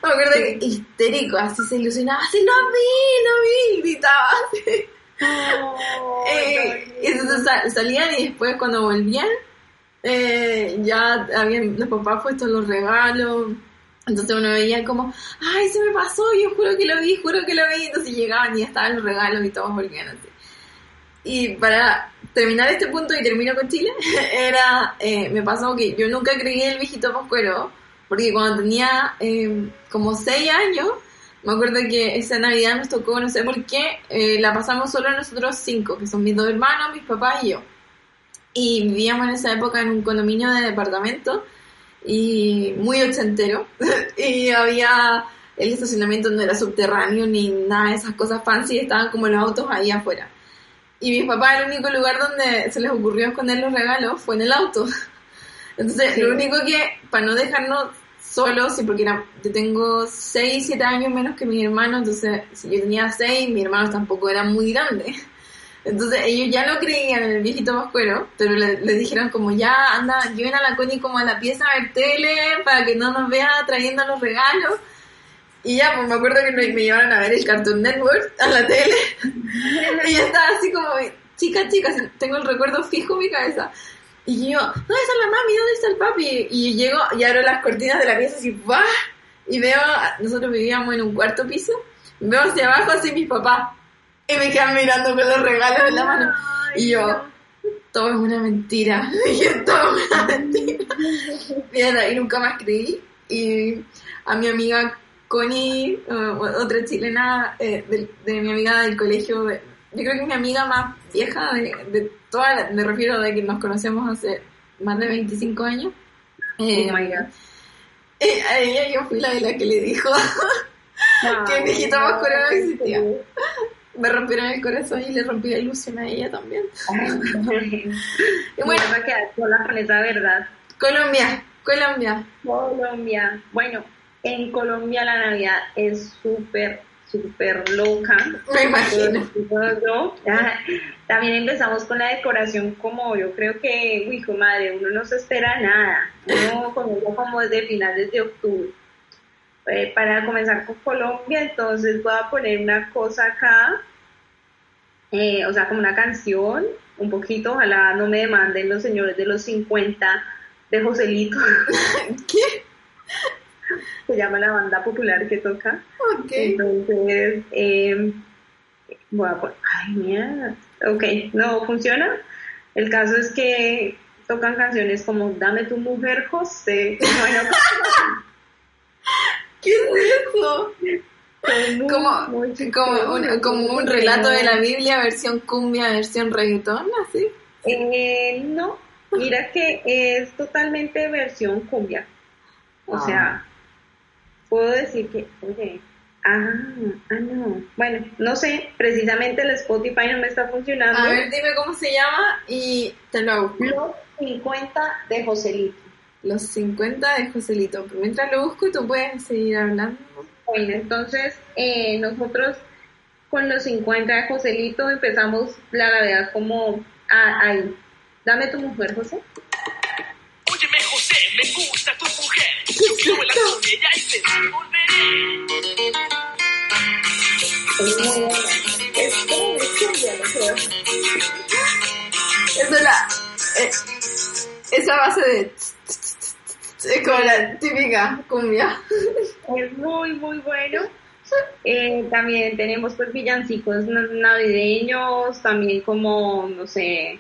me acuerdo que histérico, así se ilusionaba, así lo vi, lo vi, gritaba. Así. Eh, entonces sal- salían y después cuando volvían, eh, ya habían los papás puesto los regalos. Entonces uno veía como, ay, se me pasó, yo juro que lo vi, juro que lo vi. Entonces llegaban y ya estaban los regalos y todos volvían así. Y para terminar este punto y termino con Chile, era, eh, me pasó que yo nunca creí en el viejito pascuero, porque cuando tenía eh, como 6 años, me acuerdo que esa Navidad nos tocó, no sé por qué, eh, la pasamos solo nosotros cinco, que son mis dos hermanos, mis papás y yo. Y vivíamos en esa época en un condominio de departamento y muy ochentero. y había, el estacionamiento no era subterráneo ni nada de esas cosas fancy, estaban como los autos ahí afuera. Y mis papás, el único lugar donde se les ocurrió esconder los regalos fue en el auto. Entonces, Sí. lo único que, para no dejarnos solos, y porque era, yo tengo 6, 7 años menos que mi hermano, entonces, si yo tenía 6, mis hermanos tampoco eran muy grandes. Entonces, ellos ya no creían en el viejito pascuero, pero le, dijeron como, ya, anda, lleven a la Connie como a la pieza a ver tele, para que no nos vea trayendo los regalos. Y ya, pues me acuerdo que me, llevaron a ver el Cartoon Network a la tele. y estaba así como, chica, chica, tengo el recuerdo fijo en mi cabeza. Y yo, ¿dónde está la mami? ¿Dónde está el papi? Y llego y abro las cortinas de la pieza así, ¡buah! Y veo, nosotros vivíamos en un cuarto piso, veo hacia abajo así mis papás. Y me quedan mirando con los regalos en la mano. Y yo, todo es una mentira. Y yo, todo es una mentira. Y nunca más creí. Y a mi amiga Connie, eh, otra chilena eh, de, de mi amiga del colegio, yo creo que es mi amiga más vieja de, de toda, la- me refiero de que nos conocemos hace más de 25 años. Eh, Oh my God. eh, a ella yo fui la de la que le dijo que el viejito Ay, pascuero no no, existía. Me rompieron el corazón y le rompí la ilusión a ella también. Y bueno. vas a quedar con esa verdad. Colombia, Colombia. Colombia. Bueno, en Colombia la Navidad es súper, súper loca. Me imagino. Ah, También empezamos con la decoración como yo creo que, uy, hijo madre, uno no se espera nada. Uno comienza como desde finales de octubre. Eh, para comenzar con Colombia, entonces voy a poner una cosa acá, eh, o sea, como una canción, un poquito, ojalá no me demanden los señores de los 50 de Joselito, ¿Qué? se llama la banda popular que toca. Ok. Entonces, eh, voy a poner, ay, mierda, ok, no funciona. El caso es que tocan canciones como Dame tu mujer, José. Bueno, ¿Qué es eso? muy, Como, muy como, un, como un relato de la Biblia, versión cumbia, versión reggaetón, así. Eh, no, mira que es totalmente versión cumbia. O Ah. sea, puedo decir que, oye, ah, ah, no. Bueno, no sé, precisamente el Spotify no me está funcionando. A ver, dime cómo se llama y te lo hago. Los 50 de Joselito. Los 50 de Joselito. Pero mientras lo busco, tú puedes seguir hablando. Bueno, entonces eh, nosotros con los 50 de Joselito empezamos la Navidad como ah, ahí. Dame tu mujer, José. Óyeme, José, me gusta tu mujer. Yo quiero bailar con ella y te volveré. Esa es la. eh, esa base de. Como la típica cumbia. Es muy, muy bueno. Eh, también tenemos pues villancicos na- navideños, también como, no sé,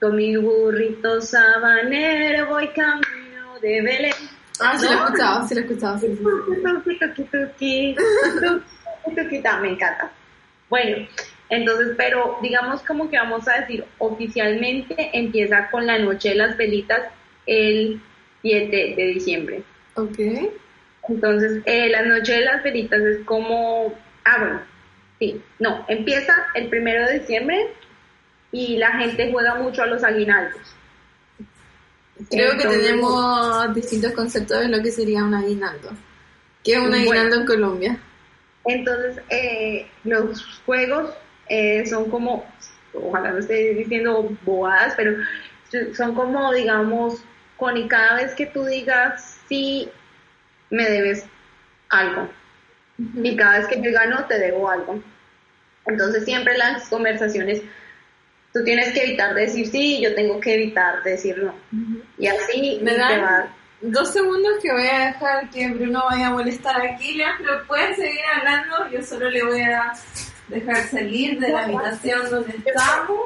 con mi burrito sabanero voy camino de Belén. Ah, sí lo he escuchado, sí lo he escuchado. Sí, me encanta. Bueno, entonces, pero digamos como que vamos a decir oficialmente empieza con la noche de las velitas el 7 de diciembre. Ok. Entonces, eh, la noche de las velitas es como, ah, bueno, sí, no, empieza el primero de diciembre y la gente juega mucho a los aguinaldos. Creo que tenemos distintos conceptos de lo que sería un aguinaldo. ¿Qué es un Bueno. aguinaldo en Colombia? Entonces, eh, los juegos eh, son como, ojalá no esté diciendo bobadas, pero son como, digamos, con y cada vez que tú digas sí, me debes algo. Y cada vez que yo gano, te debo algo. Entonces siempre las conversaciones, tú tienes que evitar decir sí, yo tengo que evitar decir no. Y así Me te dan va- dos segundos que voy a dejar que Bruno vaya a molestar a Kilian, pero pueden seguir hablando. Yo solo le voy a dejar salir de la habitación donde estamos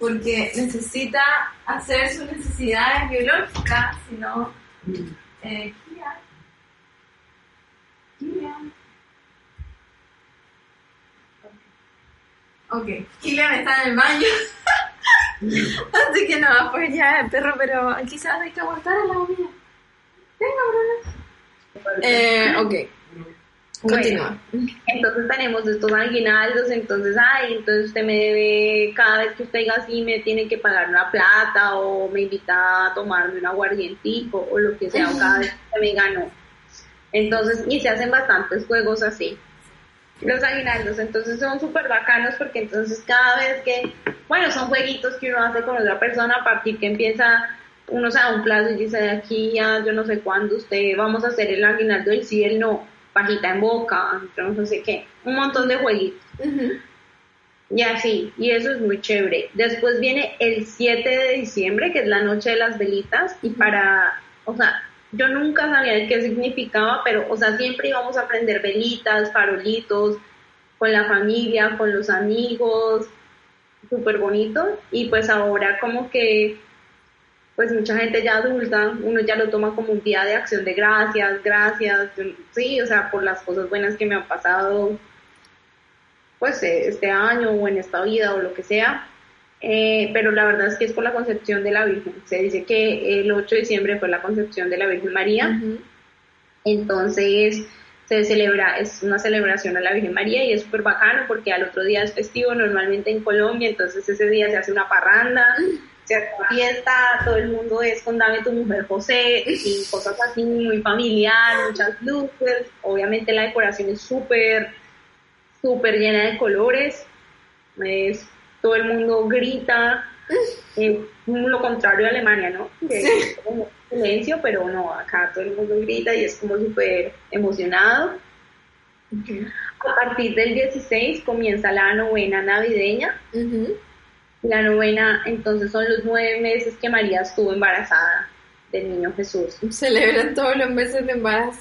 porque necesita hacer sus necesidades biológicas, si no... Eh, Kilian. Kilian. Ok, Kilian está en el baño. Así que no, pues ya, perro, pero quizás hay que aguantar a la comida. Venga, Bruno. Eh, ok. Continúa. Entonces tenemos estos aguinaldos, entonces, ay, entonces usted me debe, cada vez que usted diga así, me tiene que pagar una plata o me invita a tomarme un aguardientico o lo que sea, o cada vez que me ganó. Entonces, y se hacen bastantes juegos así. Los aguinaldos, entonces son súper bacanos porque entonces cada vez que, bueno, son jueguitos que uno hace con otra persona a partir que empieza, uno se da un plazo y dice, de aquí a yo no sé cuándo usted, vamos a hacer el aguinaldo del sí el no, pajita en boca, no sé qué, un montón de jueguitos. Ujú. Y así, y eso es muy chévere. Después viene el 7 de diciembre, que es la noche de las velitas, y para, o sea, yo nunca sabía qué significaba, pero, o sea, siempre íbamos a prender velitas, farolitos, con la familia, con los amigos, súper bonito. Y pues ahora como que, pues mucha gente ya adulta, uno ya lo toma como un día de acción de gracias, gracias, sí, o sea, por las cosas buenas que me han pasado, pues eh, este año o en esta vida o lo que sea. Eh, pero la verdad es que es por la concepción de la Virgen. Se dice que el 8 de diciembre fue la concepción de la Virgen María. Entonces se celebra, es una celebración a la Virgen María y es súper bacano porque al otro día es festivo normalmente en Colombia, entonces ese día se hace una parranda, se hace fiesta, todo el mundo es con Dame tu mujer José y cosas así muy familiar, muchas luces, obviamente la decoración es súper, súper llena de colores, es, todo el mundo grita, eh, lo contrario a Alemania, ¿no? Que es como silencio, pero no, acá todo el mundo grita y es como súper emocionado. A partir del 16 comienza la novena navideña. La novena, entonces, son los nueve meses que María estuvo embarazada del niño Jesús. Celebran todos los meses de embarazo.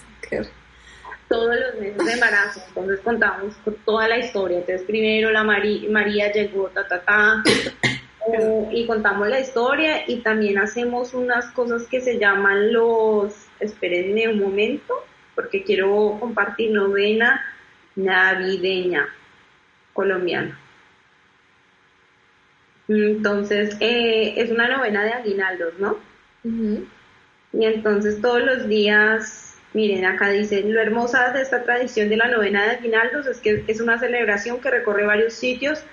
Todos los meses de embarazo. Entonces contamos con toda la historia. Entonces, primero la Mari- María llegó, ta, ta, ta. eh, y contamos la historia y también hacemos unas cosas que se llaman los, espérenme un momento, porque quiero compartir novena navideña colombiana. Entonces, eh, es una novena de aguinaldos, ¿no? Y entonces todos los días, miren, acá dice, lo hermosa de esta tradición de la novena de aguinaldos es que es una celebración que recorre varios sitios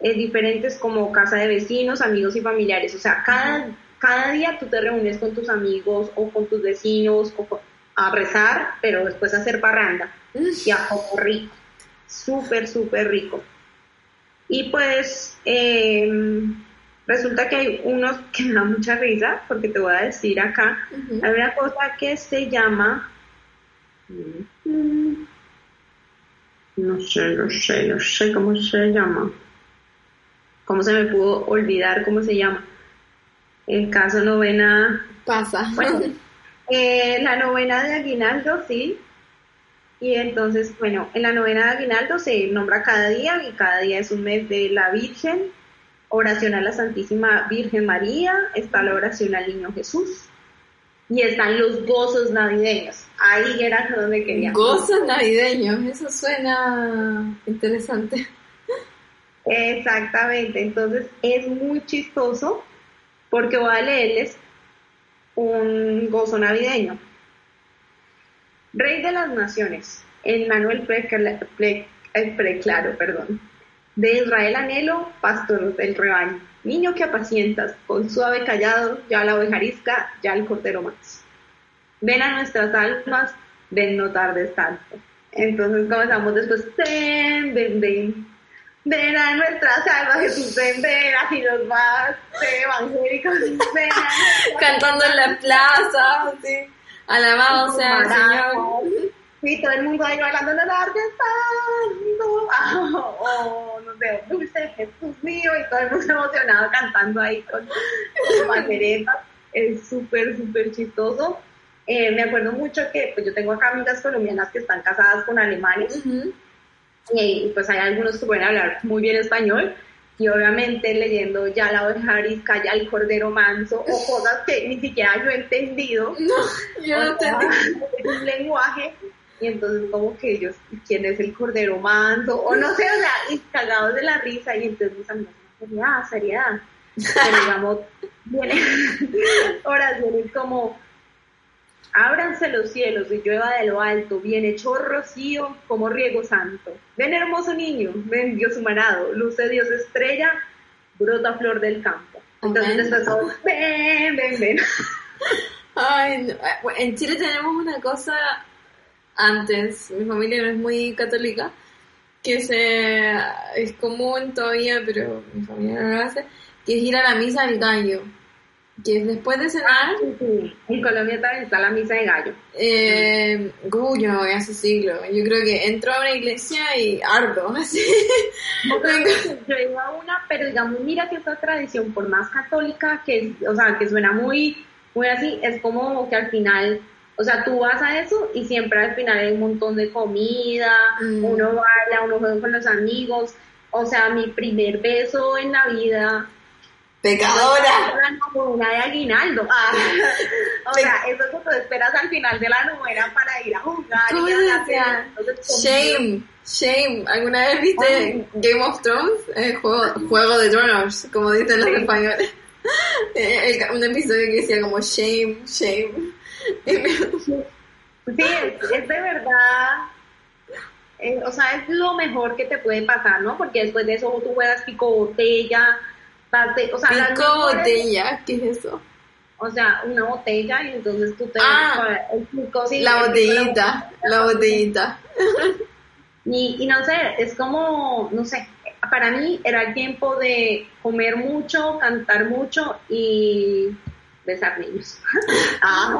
eh, diferentes como casa de vecinos, amigos y familiares. O sea, cada, cada día tú te reúnes con tus amigos o con tus vecinos o con- a rezar, pero después a hacer parranda y a comer rico. Súper, súper rico. Y pues eh, resulta que hay unos que me dan mucha risa, porque te voy a decir acá, hay una cosa que se llama... No sé, no sé, no sé cómo se llama. ¿Cómo se me pudo olvidar cómo se llama? El caso novena... Pasa. Bueno, eh, la novena de Aguinaldo, sí. Y entonces, bueno, en la novena de Aguinaldo se nombra cada día y cada día es un mes de la Virgen, oración a la Santísima Virgen María, está la oración al Niño Jesús y están los gozos navideños. Ahí era donde quería. Gozos navideños, eso suena interesante. Exactamente, entonces es muy chistoso porque voy a leerles un gozo navideño. Rey de las naciones, Precla- Ple- eh, Preclaro, perdón. De Israel anhelo, pastor del rebaño. Niño que apacientas, con suave callado, ya la oveja arisca, ya el cordero más. Ven a nuestras almas, ven no tardes tanto. Entonces comenzamos después, ven, ven, ven. Ven a nuestras almas, Jesús, ven, ven, así los más evangélicos, ven Cantando en la plaza, sí. Alabado sea el. Señor. Sí, todo el mundo ahí bailando en el arte santo, ah, o no sé, dulce Jesús mío, y todo el mundo emocionado cantando ahí con, panderetas. Es súper, súper chistoso. Eh, me acuerdo mucho que pues, yo tengo acá amigas colombianas que están casadas con alemanes y, y, pues hay algunos que pueden hablar muy bien español y obviamente leyendo ya la oveja arisca, ya el cordero manso o cosas que ni siquiera yo he entendido. No, yo no entendí. un lenguaje y entonces como que ellos, ¿quién es el cordero manso? O no sé, o sea, y cagados de la risa y entonces mis amigos, seriedad, seriedad. Pero digamos, vienen oraciones como, ábranse los cielos y llueva de lo alto, viene chorro rocío como riego santo. Ven hermoso niño, ven Dios humanado, luce Dios estrella, brota flor del campo. Entonces Amén. después todo, ven, ven, ven. Ay, no. Eh, En Chile tenemos una cosa antes, mi familia no es muy católica, que se es común todavía, pero mi familia no lo hace, que es ir a la misa del gallo, que es después de cenar, Sí, En Colombia también está la misa de gallo. eh, uy, yo no voy hace siglo, yo creo que entro a una iglesia y ardo, así. Yo iba a una, pero digamos, mira que esta tradición, por más católica que, o sea, que suena muy, muy así, es como que al final, o sea, tú vas a eso y siempre al final hay un montón de comida, Mm. uno baila, uno juega con los amigos, o sea, mi primer beso en la vida Pecadora. Como una de aguinaldo. Ah, o sea, eso que tú esperas al final de la novela para ir a jugar. y ¿Cómo a se hacer entonces, Shame, shame. ¿Alguna vez viste. Game of Thrones? Eh, juego, juego de Tronos, como dicen los Sí. españoles. Eh, el- un episodio que decía como shame, shame. Sí, es, es de verdad. eh, o sea, es lo mejor que te puede pasar, ¿no? Porque después de eso tú juegas pico botella, vas de- o sea, las mejores- botella, ¿qué es eso? O sea, una botella y entonces tú te Ah, el pico, sí, La el pico, botellita, la botellita. Y, y no sé, es como, no sé, para mí era el tiempo de comer mucho, cantar mucho y besar niños. ah,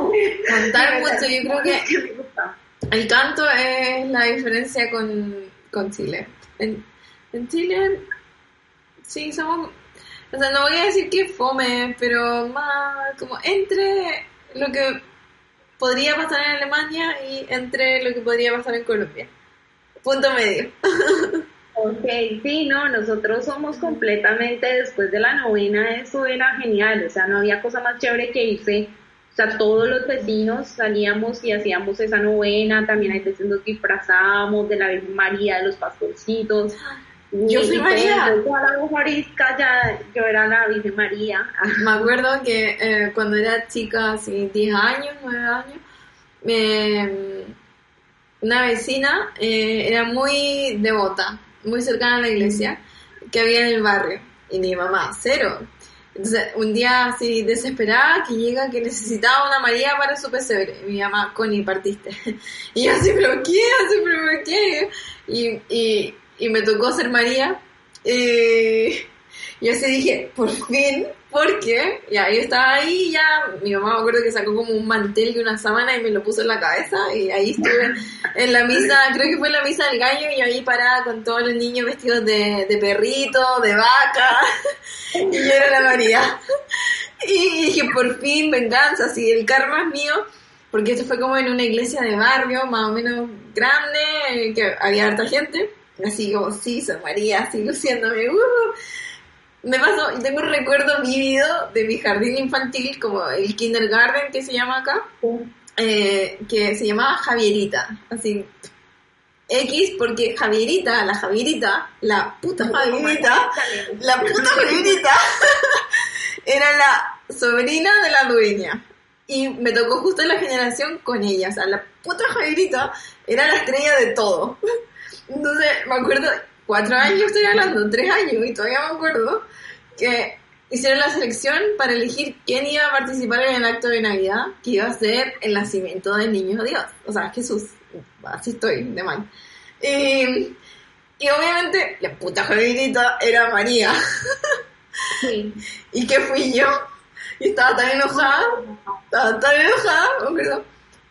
Cantar mucho, yo creo que el canto es la diferencia con, con Chile. En, en Chile, sí, somos. O sea, no voy a decir que fome, pero más como entre lo que podría pasar en Alemania y entre lo que podría pasar en Colombia. Punto medio. Ok, sí, no, nosotros somos completamente después de la novena, eso era genial, o sea, no había cosa más chévere que irse, o sea, todos los vecinos salíamos y hacíamos esa novena, también hay veces nos disfrazábamos de la Virgen María, de los pastorcitos. Yo soy María. todo, Toda la Eucaristica ya, yo era la Virgen María. Me acuerdo que eh, cuando era chica, así 10 años, 9 años, me- una vecina eh, era muy devota, muy cercana a la iglesia que había en el barrio. Y mi mamá, cero. Entonces, un día así desesperada que llega que necesitaba una María para su pesebre. Y mi mamá, Connie, partiste. Y yo así, pero ¿qué? Así, pero ¿por qué? Y, y, y me tocó ser María. Eh, y así dije, por fin, ¿por qué? Y ahí estaba ahí, ya, mi mamá me acuerdo que sacó como un mantel y una sábana y me lo puso en la cabeza y ahí estuve en la misa, creo que fue la misa del gallo y ahí parada con todos los niños vestidos de, de perrito, de vaca, y yo era la María. Y dije, por fin, venganza, así el karma es mío, porque esto fue como en una iglesia de barrio, más o menos grande, eh, que había harta gente, así como, sí, soy María, así luciéndome, uh. Me pasó, y tengo un recuerdo vívido de mi jardín infantil, como el kindergarten que se llama acá, eh, que se llamaba Javierita, así, X porque Javierita, la Javierita, la puta Javierita, la puta Javierita era la sobrina de la dueña. Y me tocó justo en la generación con ella. O sea, la puta Javierita era la estrella de todo. Entonces, me acuerdo, cuatro años estoy hablando, tres años, y todavía me acuerdo que hicieron la selección para elegir quién iba a participar en el acto de Navidad, que iba a ser el nacimiento del niño Dios. O sea, Jesús. Así estoy, de mal. Y, y obviamente, la puta Javierita era María. Sí. ¿Y qué fui yo? Y estaba tan enojada, estaba tan enojada, me acuerdo.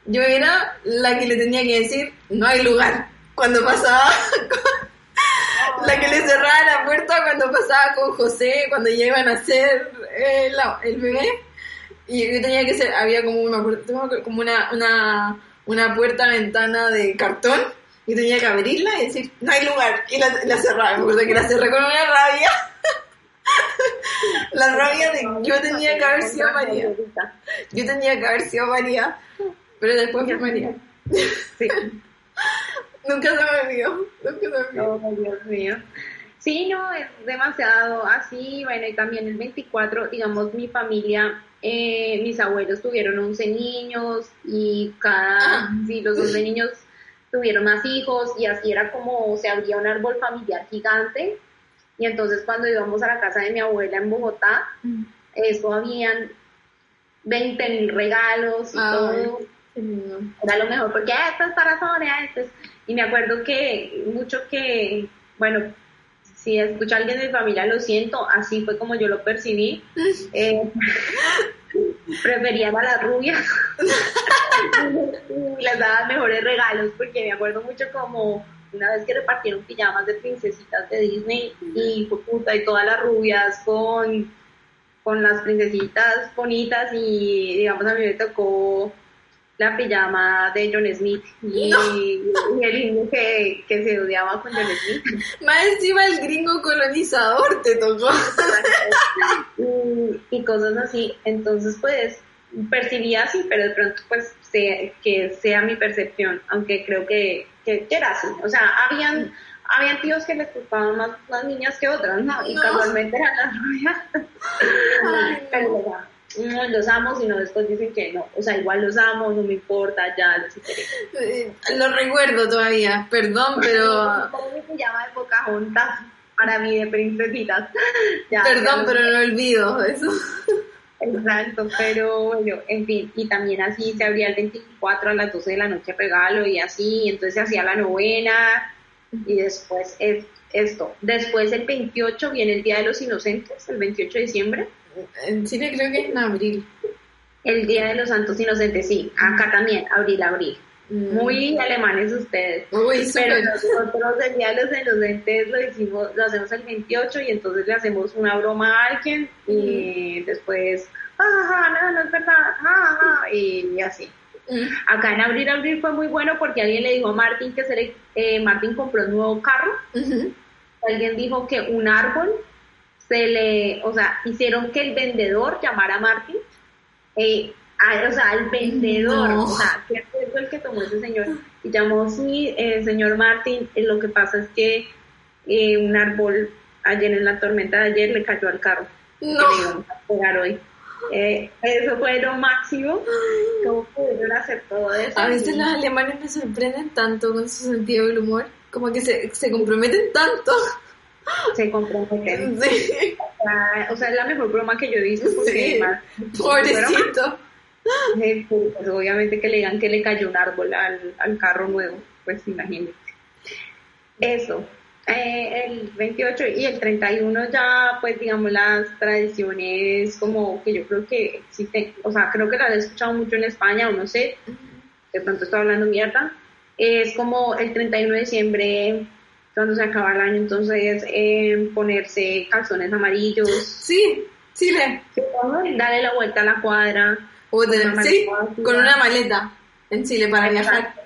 yo era la que le tenía que decir, no hay lugar. Cuando pasaba, la que le cerraba la puerta cuando pasaba con José, cuando ya iban a hacer eh, la- el bebé. Y yo tenía que ser, había como una, como una, una, una puerta ventana de cartón y tenía que abrirla y decir, no hay lugar. Y la, la cerraba, me acuerdo que la cerré con una rabia. la rabia de yo tenía que haber sido María. Yo tenía que haber sido María, pero después fue María. Sí. Nunca se me olvidó, nunca se me olvidó. Oh, Dios mío. Sí, no, es demasiado así. Bueno, y también el 24, digamos, mi familia, eh, mis abuelos tuvieron 11 niños y cada, sí, los 11 niños tuvieron más hijos y así era como se abría un árbol familiar gigante. Y entonces cuando íbamos a la casa de mi abuela en Bogotá, eso habían 20 mil regalos y Ay. todo era lo mejor porque "Ah, esto es para Sonia, es... Y me acuerdo que mucho que, bueno, si escucha a alguien de mi familia, lo siento, así fue como yo lo percibí. Eh, preferían a las rubias y les daban mejores regalos porque me acuerdo mucho como una vez que repartieron pijamas de princesitas de Disney y fue puta y todas las rubias con con las princesitas bonitas y digamos a mí me tocó la pijama de John Smith y, y el niño que, que se odiaba con John Smith Más encima el gringo colonizador te tocó. y, y cosas así. Entonces, pues, percibía así, pero de pronto, pues, sea- que sea mi percepción, aunque creo que, que, que era así. O sea, habían, habían tíos que les gustaban más las niñas que otras, ¿no? Y No. casualmente eran las rubias. Pero, los amo, sino después dicen que no. O sea, igual los amo, no me importa, ya, los superé. Eh, Lo recuerdo todavía, perdón, pero... ¿Cómo se llama de Pocahontas? Para mí, de princesitas. Ya, ya Perdón, lo pero no olvido eso. Exacto, pero bueno, en fin, y también así se abría el 24 a las 12 de la noche regalo y así, entonces se hacía la novena y después es esto. Después el 28 viene el Día de los Inocentes, el 28 de diciembre, En Chile creo que es en abril. el Día de los Santos Inocentes, sí, acá también, abril, abril. Mm. Muy alemanes ustedes. Uy, Pero nosotros el Día de los Inocentes lo hicimos, lo hacemos el 28 y entonces le hacemos una broma a alguien y después, ah, no, no es verdad, ah", y así. Mm. Acá en abril, abril fue muy bueno porque alguien le dijo a Martín que se le, eh, Martín compró un nuevo carro. Alguien dijo que un árbol se le, o sea, hicieron que el vendedor llamara a Martín. eh, a- o sea, al vendedor, No. o sea, que fue el que tomó ese señor y llamó, sí, eh, señor Martín, eh, lo que pasa es que eh, un árbol ayer en la tormenta de ayer le cayó al carro. que No. le íbamos a pegar hoy. Eh, eso fue lo máximo. ¿Cómo pudieron hacer todo eso? A veces los alemanes me sorprenden tanto con su sentido del humor. Como que se, se comprometen tanto. Se comprometen. Sí. O sea, es la mejor broma que yo he visto porque Sí. Pobrecito. Eh, pues, obviamente que le digan que le cayó un árbol al, al carro nuevo, pues imagínate. Eso. Eh, el 28 y el 31 ya, pues digamos, las tradiciones como que yo creo que existen, o sea, creo que las he escuchado mucho en España, o no sé, de pronto estoy hablando mierda, es como el 31 de diciembre, cuando se acaba el año, entonces eh, ponerse calzones amarillos, Sí, Chile. darle la vuelta a la cuadra, O de- Con una sí, con una maleta en Chile para viajar. Exacto.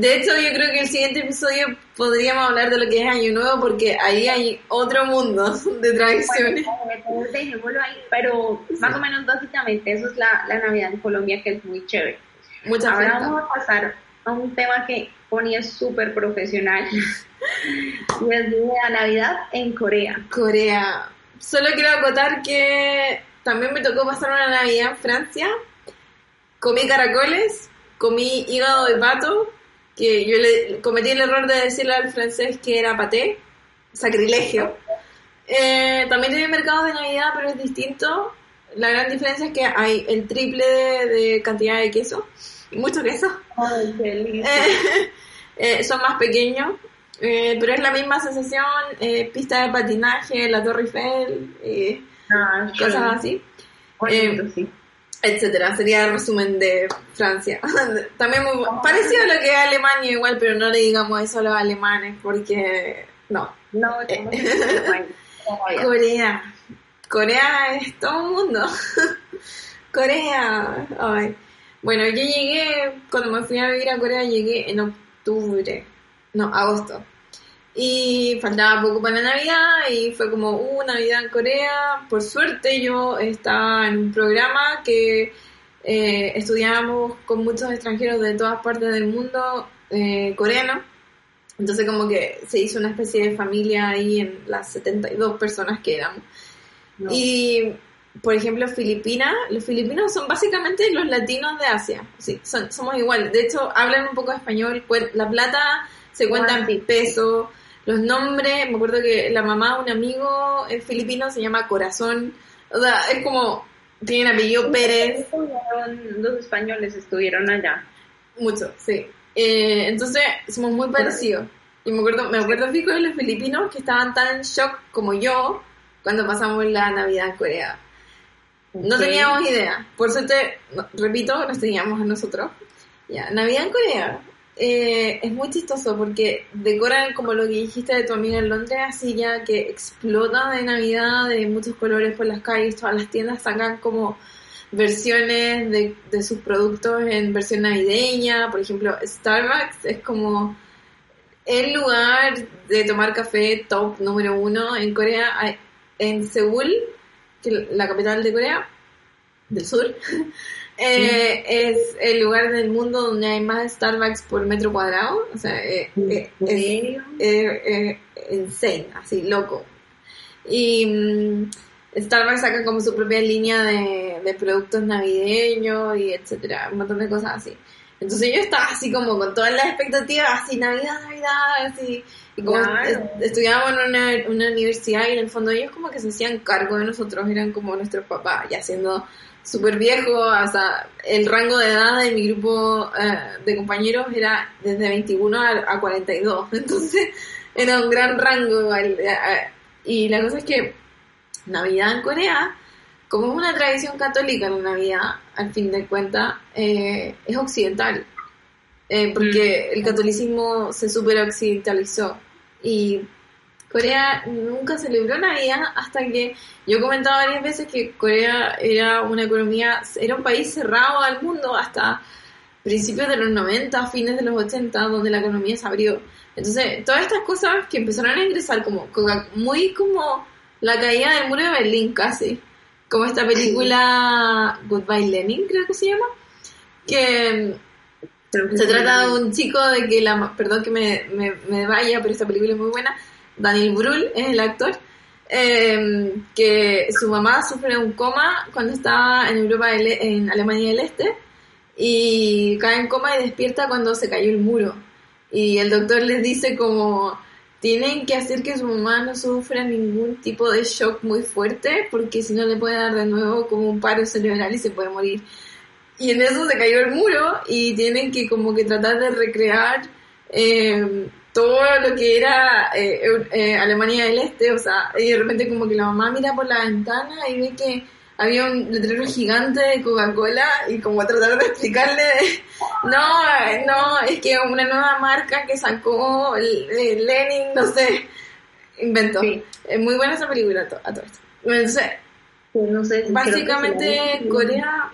De hecho, yo creo que el siguiente episodio podríamos hablar de lo que es Año Nuevo porque ahí hay otro mundo de tradiciones. Bueno, dejémoslo ahí, pero más o menos básicamente eso es la, la Navidad en Colombia que es muy chévere. Mucha Ahora fiesta. vamos a pasar a un tema que Connie es súper profesional la Navidad en Corea. Corea. Solo quiero acotar que también me tocó pasar una Navidad en Francia. Comí caracoles, comí hígado de pato, que yo le cometí el error de decirle al francés que era paté, sacrilegio. Eh, también tiene mercados de Navidad, pero es distinto. La gran diferencia es que hay el triple de, de cantidad de queso, mucho queso. Ay, qué lindo. Eh, eh, son más pequeños, eh, pero es la misma sensación, eh, pista de patinaje, la Torre Eiffel, eh, Ah, cosas sí. así. Bonito, Eh, sí. etcétera. Sería el resumen de Francia. También muy bu- parecido a lo que es Alemania igual, pero no le digamos eso a los alemanes porque no. No, todavía. Corea. Corea es todo un mundo. Corea. Ay. Bueno, yo llegué, cuando me fui a vivir a Corea, llegué en octubre. No, agosto. Y faltaba poco para la Navidad y fue como, uh, Navidad en Corea. Por suerte yo estaba en un programa que eh, estudiábamos con muchos extranjeros de todas partes del mundo eh, coreano. Entonces como que se hizo una especie de familia ahí en las 72 personas que éramos. No. Y, por ejemplo, Filipinas, los filipinos son básicamente los latinos de Asia. Sí, son, somos iguales. De hecho, hablan un poco español. La plata se cuenta Ah, sí. pesos. Los nombres, me acuerdo que la mamá de un amigo eh, filipino se llama Corazón. O sea, es como, tienen apellido Pérez. Los españoles estuvieron allá. Mucho, sí. Eh, entonces, somos muy parecidos. Y me acuerdo, me acuerdo fijo de los filipinos que estaban tan en shock como yo cuando pasamos la Navidad en Corea. No teníamos idea. Por suerte, no- repito, nos teníamos a nosotros. Ya, Navidad en Corea eh, es muy chistoso porque decoran como lo que dijiste de tu amiga en Londres, así ya que explota de Navidad, de muchos colores por las calles, todas las tiendas sacan como versiones de, de sus productos en versión navideña. Por ejemplo, Starbucks es como el lugar de tomar café top número uno en Corea. En Seúl, que la capital de Corea del Sur, eh, es el lugar del mundo donde hay más Starbucks por metro cuadrado. O sea, eh, eh, ¿En es eh, eh, insane, así, loco. Y mm, Starbucks saca como su propia línea de, de productos navideños y etcétera, un montón de cosas así. Entonces yo estaba así como con todas las expectativas, así Navidad, Navidad, así. Y como Claro. est- estudiábamos en una, una universidad y en el fondo ellos como que se hacían cargo de nosotros, eran como nuestros papás, ya siendo súper viejos, o sea, el rango de edad de mi grupo eh, de compañeros era desde 21 a, a 42, entonces era un gran rango eh, eh, Y la cosa es que Navidad en Corea, como es una tradición católica la Navidad, al fin de cuentas, eh, es occidental. Eh, porque el catolicismo se super occidentalizó. Y Corea nunca celebró Navidad hasta que yo he comentado varias veces que Corea era una economía, era un país cerrado al mundo hasta principios de los 90, fines de los 80, donde la economía se abrió. Entonces, todas estas cosas que empezaron a ingresar como muy como la caída del muro de Berlín casi, como esta película Goodbye Lenin, creo que se llama, que se trata de un chico de que la... Perdón que me, me, me vaya, pero esta película es muy buena. Daniel Brühl es el actor. eh, que su mamá sufre un coma cuando estaba en Europa E- en Alemania del Este y cae en coma y despierta cuando se cayó el muro y el doctor les dice como tienen que hacer que su mamá no sufra ningún tipo de shock muy fuerte porque si no le puede dar de nuevo como un paro cerebral y se puede morir y en eso se cayó el muro y tienen que como que tratar de recrear eh, todo lo que era eh, eh, Alemania del Este, o sea, y de repente como que la mamá mira por la ventana y ve que había un letrero gigante de Coca-Cola y como tratar de explicarle, no, no, es que una nueva marca que sacó eh, Lenin, no sé, inventó. Sí. Es muy buena esa película a to- a todo esto. Entonces, no sé, Básicamente sí. Corea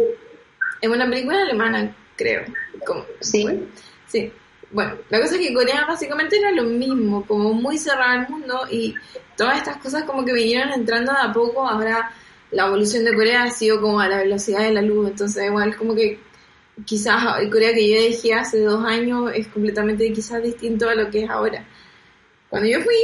es una película alemana, creo. Como, Sí. bueno, sí. Bueno, la cosa es que Corea básicamente era lo mismo, como muy cerrado al mundo y todas estas cosas como que vinieron entrando de a poco. Ahora la evolución de Corea ha sido como a la velocidad de la luz, entonces igual como que quizás el Corea que yo dejé hace dos años es completamente quizás distinto a lo que es ahora. Cuando yo fui,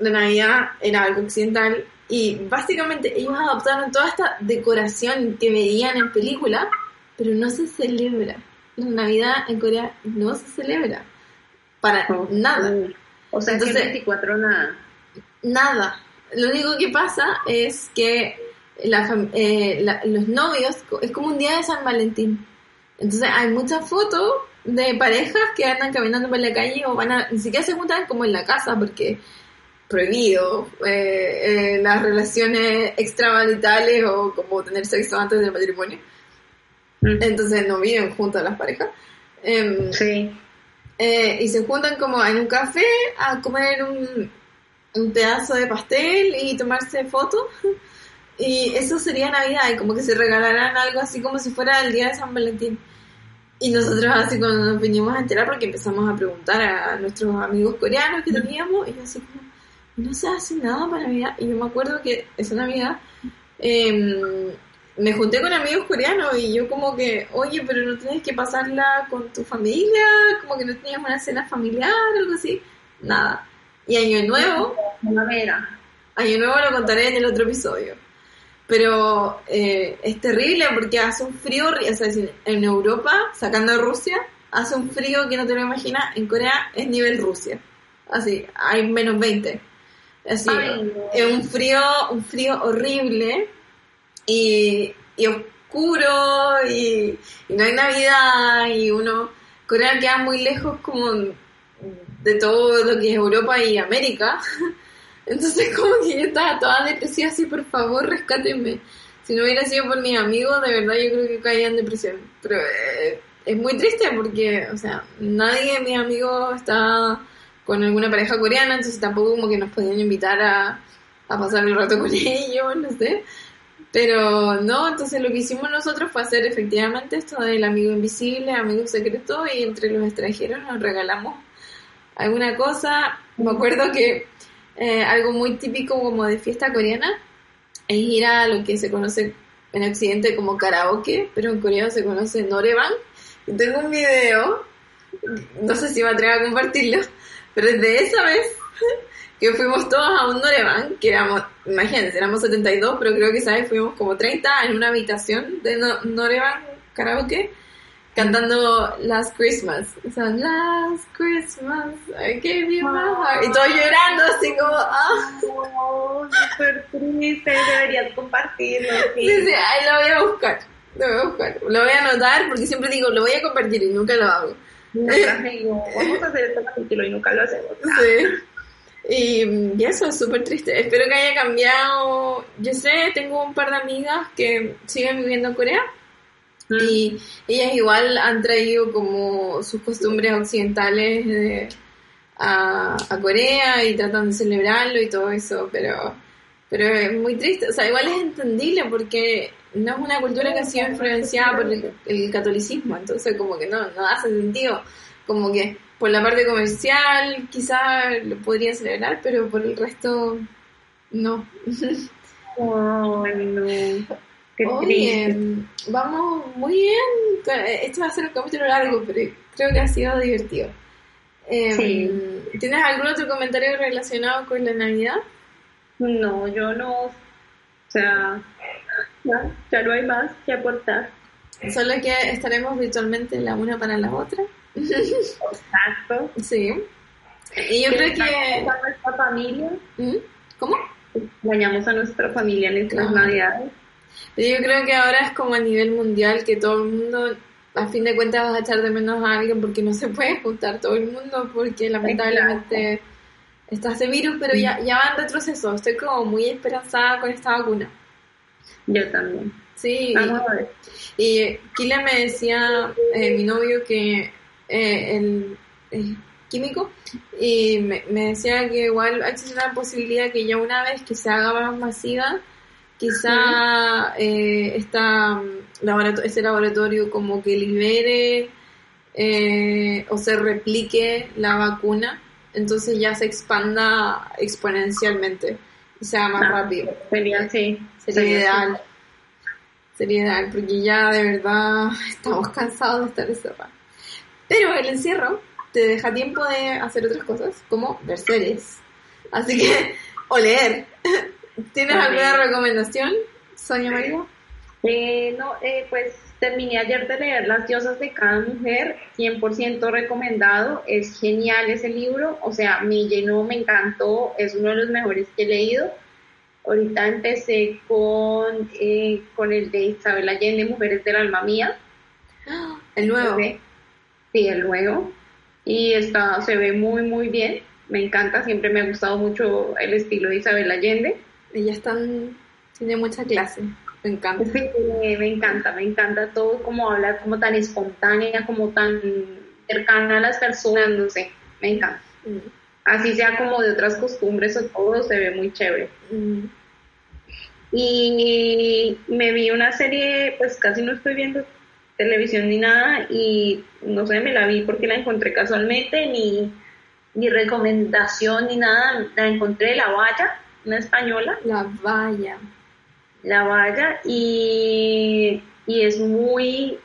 la Navidad era algo occidental y básicamente ellos adoptaron toda esta decoración que veían en película, pero no se celebra. La Navidad en Corea no se celebra. Para nada. O sea, Entonces- que 24 nada. Nada. Lo único que pasa es que la eh, la- los novios, es como un día de San Valentín. Entonces hay muchas fotos de parejas que andan caminando por la calle o van a, ni siquiera se juntan como en la casa porque prohibido eh, eh, las relaciones extramaritales o como tener sexo antes del matrimonio. Mm. entonces no viven juntas las parejas. Em, Sí. Eh, y se juntan como en un café a comer un, un pedazo de pastel y tomarse fotos. Y eso sería Navidad, y como que se regalarán algo así como si fuera el día de San Valentín. Y nosotros así cuando nos vinimos a enterar porque empezamos a preguntar a nuestros amigos coreanos que teníamos, y así como, no se hace nada para Navidad. Y yo me acuerdo que esa Navidad em, me junté con amigos coreanos y yo como que, oye, pero no tienes que pasarla con tu familia, como que no tenías una cena familiar, algo así. Nada. Y Año Nuevo. Año Nuevo lo contaré en el otro episodio. Pero eh, es terrible porque hace un frío, o sea, en Europa, sacando a Rusia, hace un frío que no te lo imaginas, en Corea es nivel Rusia. Así, hay menos 20. Así, Ay, no. es un frío, un frío horrible y, y oscuro y, no hay Navidad y uno, Corea queda muy lejos como de todo lo que es Europa y América. Entonces como que yo estaba toda depresiva así, por favor, rescátenme. Si no hubiera sido por mis amigos, de verdad yo creo que caía en depresión. Pero eh, es muy triste porque, o sea, nadie de mis amigos está con alguna pareja coreana, entonces tampoco como que nos podían invitar a, a pasar el rato con ellos, no sé. Pero no, entonces lo que hicimos nosotros fue hacer efectivamente esto del amigo invisible, amigo secreto, y entre los extranjeros nos regalamos alguna cosa. Me acuerdo que eh, algo muy típico como de fiesta coreana es ir a lo que se conoce en Occidente como karaoke, pero en Corea se conoce noreban. Tengo un video, no sé si me atrevo a compartirlo, pero desde esa vez que fuimos todos a un noreban, que éramos, imagínense, éramos 72, pero creo que esa vez fuimos como 30 en una habitación de no- noreban karaoke cantando Last Christmas. O sea, Last Christmas, I gave you my heart. Y todos llorando, así como, ah. No, súper triste, deberías compartirlo. sí. Sí, sí, ahí lo voy a buscar. Lo voy a buscar. Lo voy a anotar porque siempre digo, lo voy a compartir y nunca lo hago. Mientras digo, vamos a hacer este capítulo y nunca lo hacemos. Sí. Y, y eso es súper triste. Espero que haya cambiado. Yo sé, tengo un par de amigas que siguen viviendo en Corea. Y ellas igual han traído como sus costumbres occidentales de- a, a Corea y tratan de celebrarlo y todo eso, pero, pero es muy triste. O sea, igual es entendible porque no es una cultura que ha sido influenciada por el, el catolicismo, entonces como que no, no hace sentido. Como que por la parte comercial quizás lo podrían celebrar, pero por el resto no. Ay, no. Qué Oye, vamos muy bien. Esto va a ser un capítulo largo, pero creo que ha sido divertido. Eh, Sí. ¿Tienes algún otro comentario relacionado con la Navidad? No, yo no. O sea, ya, ya no hay más que aportar. Solo que estaremos virtualmente la una para la otra. Exacto. Sí. Y yo creo que... A nuestra familia. ¿Mm? ¿Cómo? Extrañamos a nuestra familia en estas navidades. Yo creo que ahora es como a nivel mundial que todo el mundo, a fin de cuentas, vas a echar de menos a alguien porque no se puede juntar todo el mundo porque lamentablemente está este virus, pero ya, ya va en retroceso. Estoy como muy esperanzada con esta vacuna. Yo también. Sí, Vamos a ver. y Kile me decía, eh, mi novio, que eh, es químico, y me, me decía que igual existe una posibilidad que ya una vez que se haga más masiva, quizá eh, esta, mm, laborato- este laboratorio como que libere eh, o se replique la vacuna, entonces ya se expanda exponencialmente y sea más Ah, rápido. Sería. Sería Sería ideal. Sería ideal, porque ya de verdad estamos cansados de estar encerrados. Pero el encierro te deja tiempo de hacer otras cosas, como ver series. Así que, o leer. ¿Tienes alguna recomendación, Sonia María? Eh, no, eh, pues terminé ayer de leer Las diosas de cada mujer, 100% recomendado, es genial ese libro, o sea, me llenó, me encantó, es uno de los mejores que he leído. Ahorita empecé con, eh, con el de Isabel Allende, Mujeres del Alma Mía, El nuevo. Sí, el nuevo, y está, se ve muy, muy bien, me encanta, siempre me ha gustado mucho el estilo de Isabel Allende. Ella están, tiene mucha clase. Me encanta. Sí, me, me encanta, me encanta todo como habla, como tan espontánea, como tan cercana a las personas, no sé, me encanta. Mm, Así sea como de otras costumbres o todo, se ve muy chévere. mm. Y me vi una serie, pues casi no estoy viendo televisión ni nada, y no sé, me la vi porque la encontré casualmente, ni, ni recomendación ni nada, la encontré, La Valla, una española. La valla. la valla y, y es muy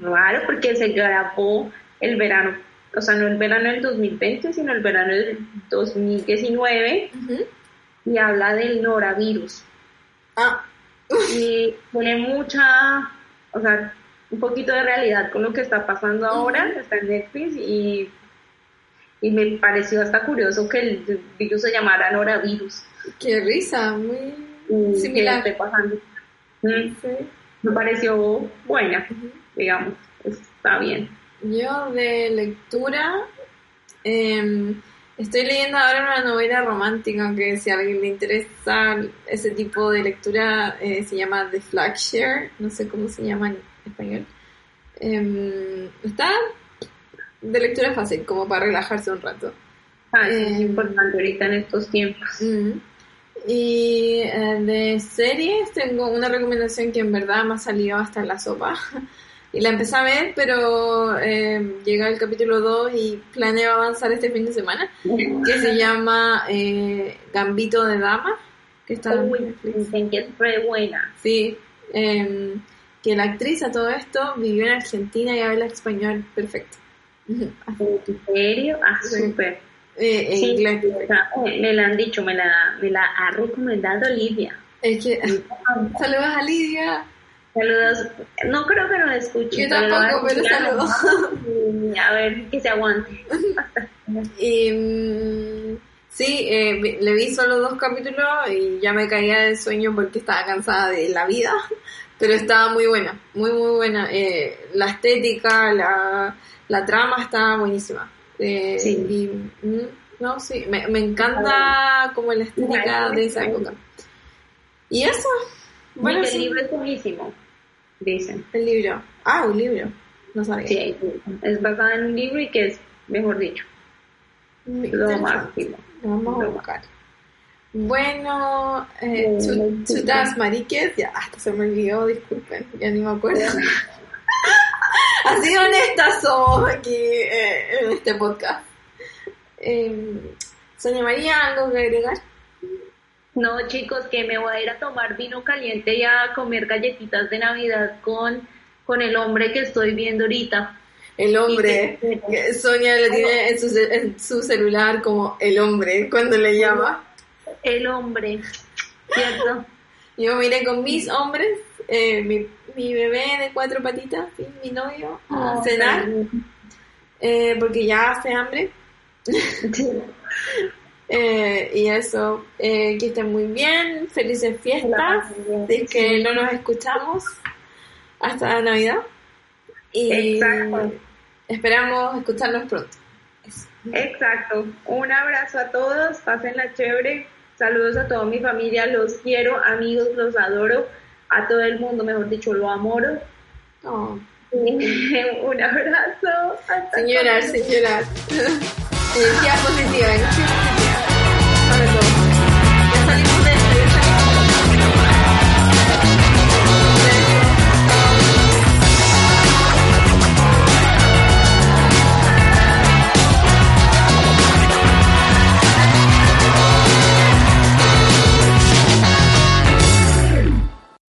raro porque se grabó el verano, o sea, no el verano del 2020, sino el verano del 2019 Ujú. y habla del norovirus. Ah, Y tiene mucha, o sea, un poquito de realidad con lo que está pasando ahora, está en Netflix y, y me pareció hasta curioso que el virus se llamara norovirus. qué risa, muy y que similar. esté pasando. Mm, Sí. me pareció buena, digamos, está bien. Yo de lectura em, estoy leyendo ahora una novela romántica que si a alguien le interesa ese tipo de lectura eh, se llama The Flagshare, no sé cómo se llama en español. Em, está de lectura fácil, como para relajarse un rato. Ah, eso es Eh, importante ahorita en estos tiempos. Mm. Y eh, de series tengo una recomendación que en verdad me ha salido hasta en la sopa. Y la empecé a ver, pero eh, llega el capítulo 2 y planeo avanzar este fin de semana, que se llama eh, Gambito de Dama, que está en Uy, Netflix. dicen que es re buena. Sí, em, que la actriz a todo esto vivió en Argentina y habla español perfecto. ¿En serio? Ah, súper. Eh, en Sí, inglés. eh, me la han dicho, me la, me la ha recomendado Lidia. Es que, saludos a Lidia. Saludos. No creo que nos escuche. Yo pero tampoco, pero escuchar. saludos. A ver que se aguante. Y, mm, sí, eh, le vi solo dos capítulos y ya me caía de sueño porque estaba cansada de la vida, pero estaba muy buena, muy muy buena. Eh, la estética, la, la trama está buenísima. Eh, Sí. Y, mm, no, sí, me, me encanta como la estética de esa época. Y eso, bueno, Bueno, el sí, libro es buenísimo, dicen. el libro. Ah, un libro, no sabía. Sí, es basada en un libro y que es, mejor dicho, Muy lo máximo. Lo vamos a buscar. Bueno, eh, Eh, chutas mariques, ya hasta se me olvidó, disculpen, ya ni me acuerdo. Así honestas somos aquí eh, en este podcast. Eh, Sonia María, ¿algo que agregar? No, chicos, que me voy a ir a tomar vino caliente y a comer galletitas de Navidad con, con el hombre que estoy viendo ahorita. El hombre, Sonia le tiene en su, en su celular como el hombre cuando le llama. El hombre, ¿cierto? Yo miré con mis hombres, eh, mi, mi bebé de cuatro patitas y mi novio a cenar. eh, porque ya hace hambre. Eh, y eso, eh, que estén muy bien, felices fiestas, de que no nos escuchamos hasta Navidad. Y Exacto. esperamos escucharnos pronto. Exacto. Un abrazo a todos, pásenla chévere. Saludos a toda mi familia, los quiero, amigos, los adoro. A todo el mundo, mejor dicho, lo amoro. Oh, Un abrazo. Hasta señora, pronto. señora. energía positiva, energía positiva. Para todos.